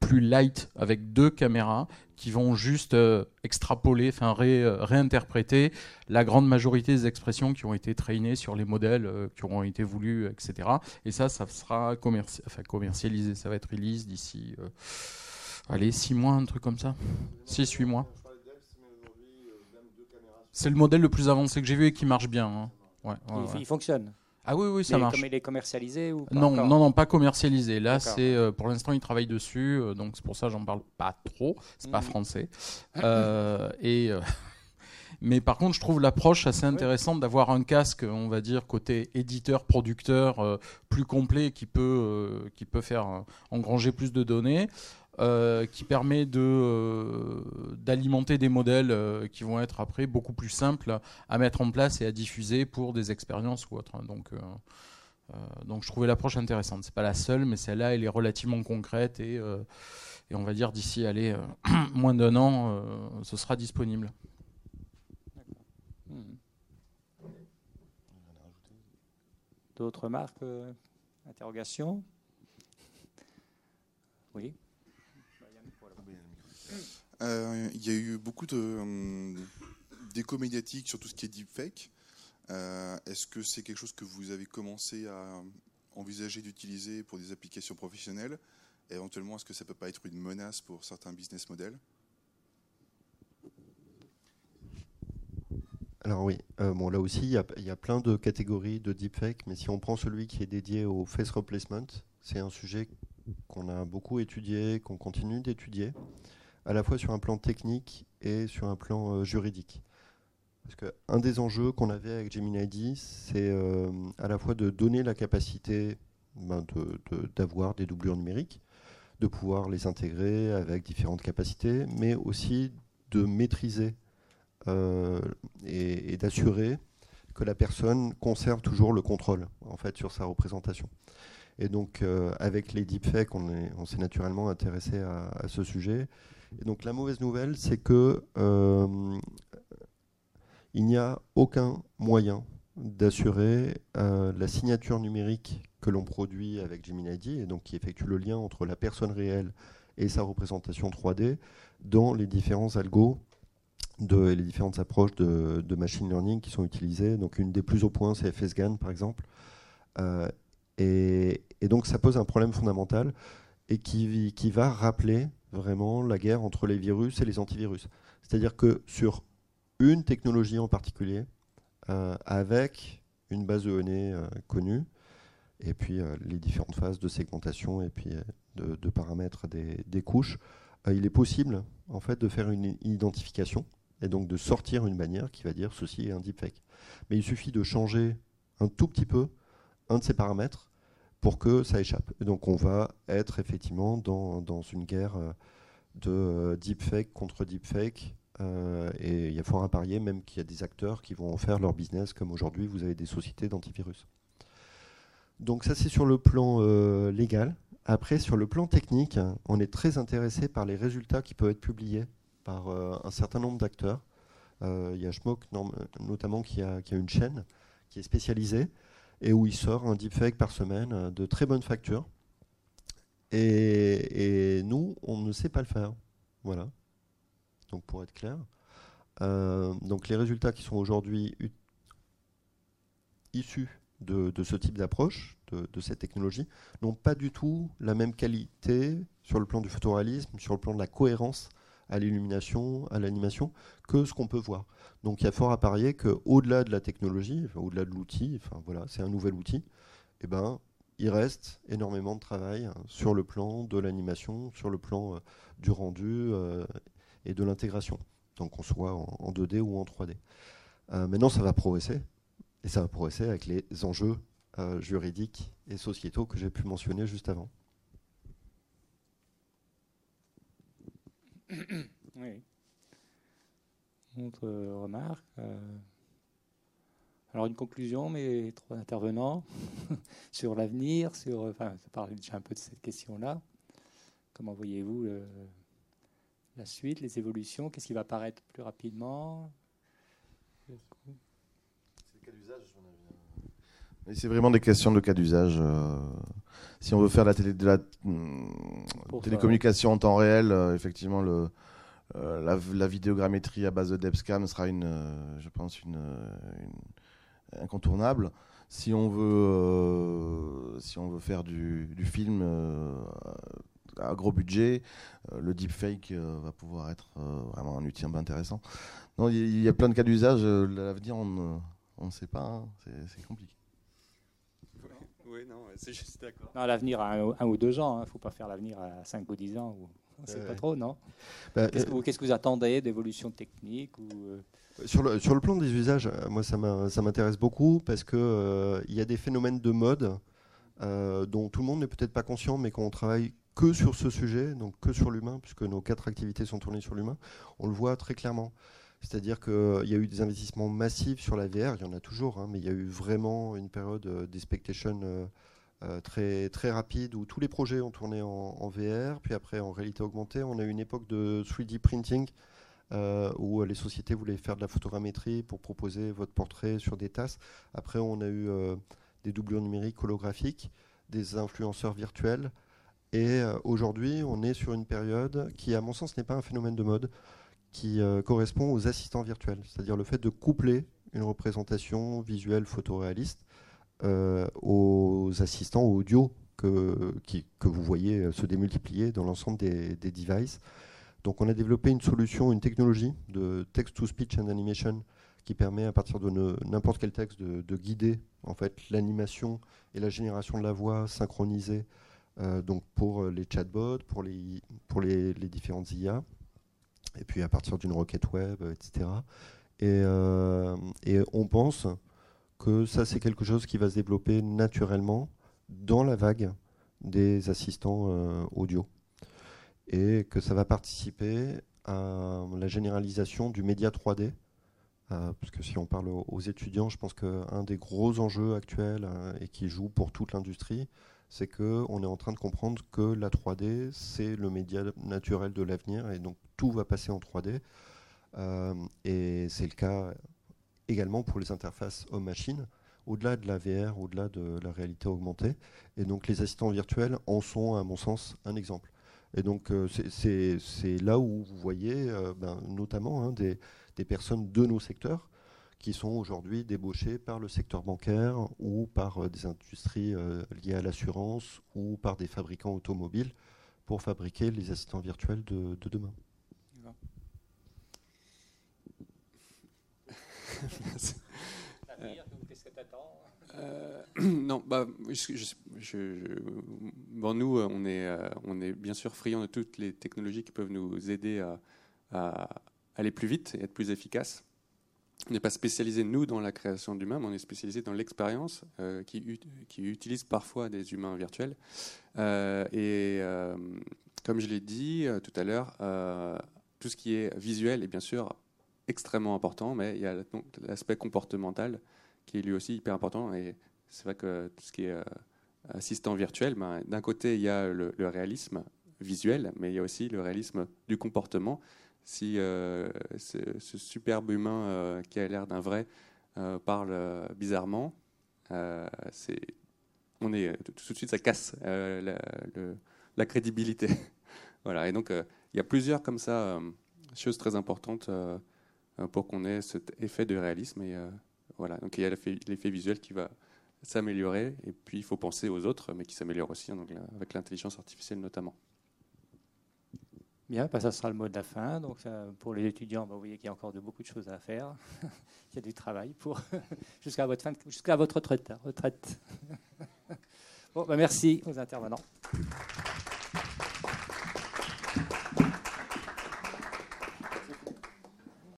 plus light avec deux caméras qui vont juste euh, extrapoler, enfin euh, réinterpréter la grande majorité des expressions qui ont été traînées sur les modèles euh, qui auront été voulus, etc. Et ça, ça sera commercialisé, ça va être release d'ici, allez, six mois, un truc comme ça, six, huit mois. C'est le modèle le plus avancé que j'ai vu et qui marche bien. Hein. il, il fonctionne. Ah oui, oui, ça marche. Comme il est commercialisé ou Non, non, non, pas commercialisé. Là, c'est euh, pour l'instant, il travaille dessus, euh, donc c'est pour ça que j'en parle pas trop. C'est pas mhm. français. Euh, et [LAUGHS] mais par contre, je trouve l'approche assez intéressante d'avoir un casque, on va dire côté éditeur, producteur, plus complet, qui peut, qui peut faire engranger plus de données. Euh, qui permet euh, d'alimenter des modèles euh, qui vont être après beaucoup plus simples à mettre en place et à diffuser pour des expériences ou autres. Donc, donc je trouvais l'approche intéressante. C'est pas la seule, mais celle-là, elle est relativement concrète et, et on va dire d'ici allez, [CLEARS THROAT] moins d'un an, ce sera disponible. D'autres marques Interrogations? Oui il y a eu beaucoup de euh, d'écho médiatique sur tout ce qui est deepfake. Euh, est-ce que c'est quelque chose que vous avez commencé à envisager d'utiliser pour des applications professionnelles? Éventuellement, est-ce que ça peut pas être une menace pour certains business models? Alors oui, bon là aussi, il y, a, plein de catégories de deepfake, mais si on prend celui qui est dédié au face replacement, c'est un sujet qu'on a beaucoup étudié, qu'on continue d'étudier à la fois sur un plan technique et sur un plan euh, juridique. Parce qu'un des enjeux qu'on avait avec Gemini c'est euh, à la fois de donner la capacité ben, d'avoir des doublures numériques, de pouvoir les intégrer avec différentes capacités, mais aussi de maîtriser euh, et, d'assurer que la personne conserve toujours le contrôle en fait sur sa représentation. Et donc avec les deepfakes, on s'est naturellement intéressé à, ce sujet et donc la mauvaise nouvelle, c'est que euh, il n'y a aucun moyen d'assurer euh, la signature numérique que l'on produit avec Gemini ID, et donc qui effectue le lien entre la personne réelle et sa représentation 3D dans les différents algos de les différentes approches de, machine learning qui sont utilisées. Donc une des plus au point, c'est FSGAN par exemple. Euh, et, donc ça pose un problème fondamental et qui va rappeler vraiment la guerre entre les virus et les antivirus. C'est-à-dire que sur une technologie en particulier, euh, avec une base de données euh, connue, et puis euh, les différentes phases de segmentation et puis de, paramètres des, couches, il est possible en fait de faire une identification et donc de sortir une bannière qui va dire ceci est un deepfake. Mais il suffit de changer un tout petit peu un de ces paramètres pour que ça échappe. Donc on va être effectivement dans, dans une guerre de deepfake contre deepfake euh, et il y a fort à parier même qu'il y a des acteurs qui vont en faire leur business, comme aujourd'hui vous avez des sociétés d'antivirus. Donc ça c'est sur le plan euh, légal. Après sur le plan technique, on est très intéressé par les résultats qui peuvent être publiés par euh, un certain nombre d'acteurs. Il y a Schmock notamment qui a, qui a, une chaîne qui est spécialisée et où il sort un deepfake par semaine de très bonne facture. Et, et nous, on ne sait pas le faire. Voilà donc pour être clair. Euh, donc les résultats qui sont aujourd'hui issus de, ce type d'approche, de, cette technologie, n'ont pas du tout la même qualité sur le plan du photoréalisme, sur le plan de la cohérence à l'illumination, à l'animation, que ce qu'on peut voir. Donc il y a fort à parier qu'au-delà de la technologie, au-delà de l'outil, voilà, c'est un nouvel outil, eh ben, il reste énormément de travail sur le plan de l'animation, sur le plan euh, du rendu euh, et de l'intégration. Donc qu'on soit en, 2D ou en 3D. Euh, maintenant, ça va progresser. Et ça va progresser avec les enjeux juridiques et sociétaux que j'ai pu mentionner juste avant. [COUGHS] Oui. Autre remarque. Euh, alors une conclusion, mais trois intervenants [LAUGHS] sur l'avenir, sur. Enfin, ça parle déjà un peu de cette question-là. Comment voyez-vous la suite, les évolutions, qu'est-ce qui va apparaître plus rapidement? C'est vraiment des questions de cas d'usage. Euh, si on veut faire la de la hum, télécommunication en temps réel, euh, effectivement, le, euh, la, vidéogrammétrie à base de Depscam sera une, je pense, une, incontournable. Si on veut, si on veut faire du, du film à gros budget, le deepfake va pouvoir être vraiment un outil un peu intéressant. Non, il y, a plein de cas d'usage. L'avenir, on ne sait pas. Hein. c'est compliqué. Oui, non, c'est juste d'accord. L'avenir à un, ou deux ans, il hein. ne faut pas faire l'avenir à 5 ou 10 ans. Ou... On ne sait pas trop, non? Bah, Qu'est-ce que, vous attendez d'évolution technique ou, sur, le, sur le plan des usages, moi ça m'intéresse beaucoup parce qu'il il y a des phénomènes de mode dont tout le monde n'est peut-être pas conscient, mais qu'on travaille que sur ce sujet, donc que sur l'humain, puisque nos quatre activités sont tournées sur l'humain, on le voit très clairement. C'est-à-dire qu'il y a eu des investissements massifs sur la VR, il y en a toujours, hein, mais il y a eu vraiment une période euh, d'expectation euh, euh, très, très rapide où tous les projets ont tourné en, VR, puis après en réalité augmentée. On a eu une époque de 3D printing où les sociétés voulaient faire de la photogrammétrie pour proposer votre portrait sur des tasses. Après, on a eu des doublures numériques holographiques, des influenceurs virtuels. Et euh, aujourd'hui, on est sur une période qui, à mon sens, n'est pas un phénomène de mode, qui euh, correspond aux assistants virtuels, c'est-à-dire le fait de coupler une représentation visuelle photoréaliste euh, aux assistants audio que, que vous voyez se démultiplier dans l'ensemble des, devices. Donc on a développé une solution, une technologie de text-to-speech and animation qui permet à partir de n'importe quel texte de, de, guider en fait l'animation et la génération de la voix synchronisée euh, donc pour euh, les chatbots, pour les, pour les, différentes IA, et puis à partir d'une requête web, etc. Euh, et, on pense que ça, c'est quelque chose qui va se développer naturellement dans la vague des assistants audio. Et que ça va participer à la généralisation du média 3D. parce que si on parle aux, étudiants, je pense qu'un des gros enjeux actuels et qui joue pour toute l'industrie, c'est qu'on est en train de comprendre que la 3D, c'est le média naturel de l'avenir, et donc tout va passer en 3D. Euh, et c'est le cas également pour les interfaces homme-machine, au-delà de la VR, au-delà de la réalité augmentée. Et donc les assistants virtuels en sont, à mon sens, un exemple. Et donc euh, c'est là où vous voyez euh, ben, notamment hein, des, des, personnes de nos secteurs qui sont aujourd'hui débauchés par le secteur bancaire ou par euh, des industries euh, liées à l'assurance ou par des fabricants automobiles pour fabriquer les assistants virtuels de, demain. Euh, non, bah, bon, nous, on est, on est bien sûr friands de toutes les technologies qui peuvent nous aider à, aller plus vite et être plus efficaces. On n'est pas spécialisé, nous, dans la création d'humains, mais on est spécialisé dans l'expérience euh, qui, utilise parfois des humains virtuels. et comme je l'ai dit tout à l'heure, tout ce qui est visuel est bien sûr extrêmement important, mais il y a l'aspect comportemental qui est lui aussi hyper important. Et c'est vrai que tout ce qui est euh, assistant virtuel, ben, d'un côté, il y a le, réalisme visuel, mais il y a aussi le réalisme du comportement. Si euh, ce, superbe humain euh, qui a l'air d'un vrai parle bizarrement, on est tout de suite ça casse la, crédibilité. [LAUGHS] voilà. Et donc il y a plusieurs comme ça choses très importantes pour qu'on ait cet effet de réalisme et voilà, donc il y a l'effet visuel qui va s'améliorer, et puis il faut penser aux autres, mais qui s'améliorent aussi, hein, avec l'intelligence artificielle notamment. Bien, bah, ça sera le mot de la fin. Donc, pour les étudiants, bah, vous voyez qu'il y a encore beaucoup de choses à faire. [LAUGHS] il y a du travail pour [LAUGHS] jusqu'à votre jusqu'à votre retraite. retraite. [LAUGHS] bon, bah, merci aux intervenants.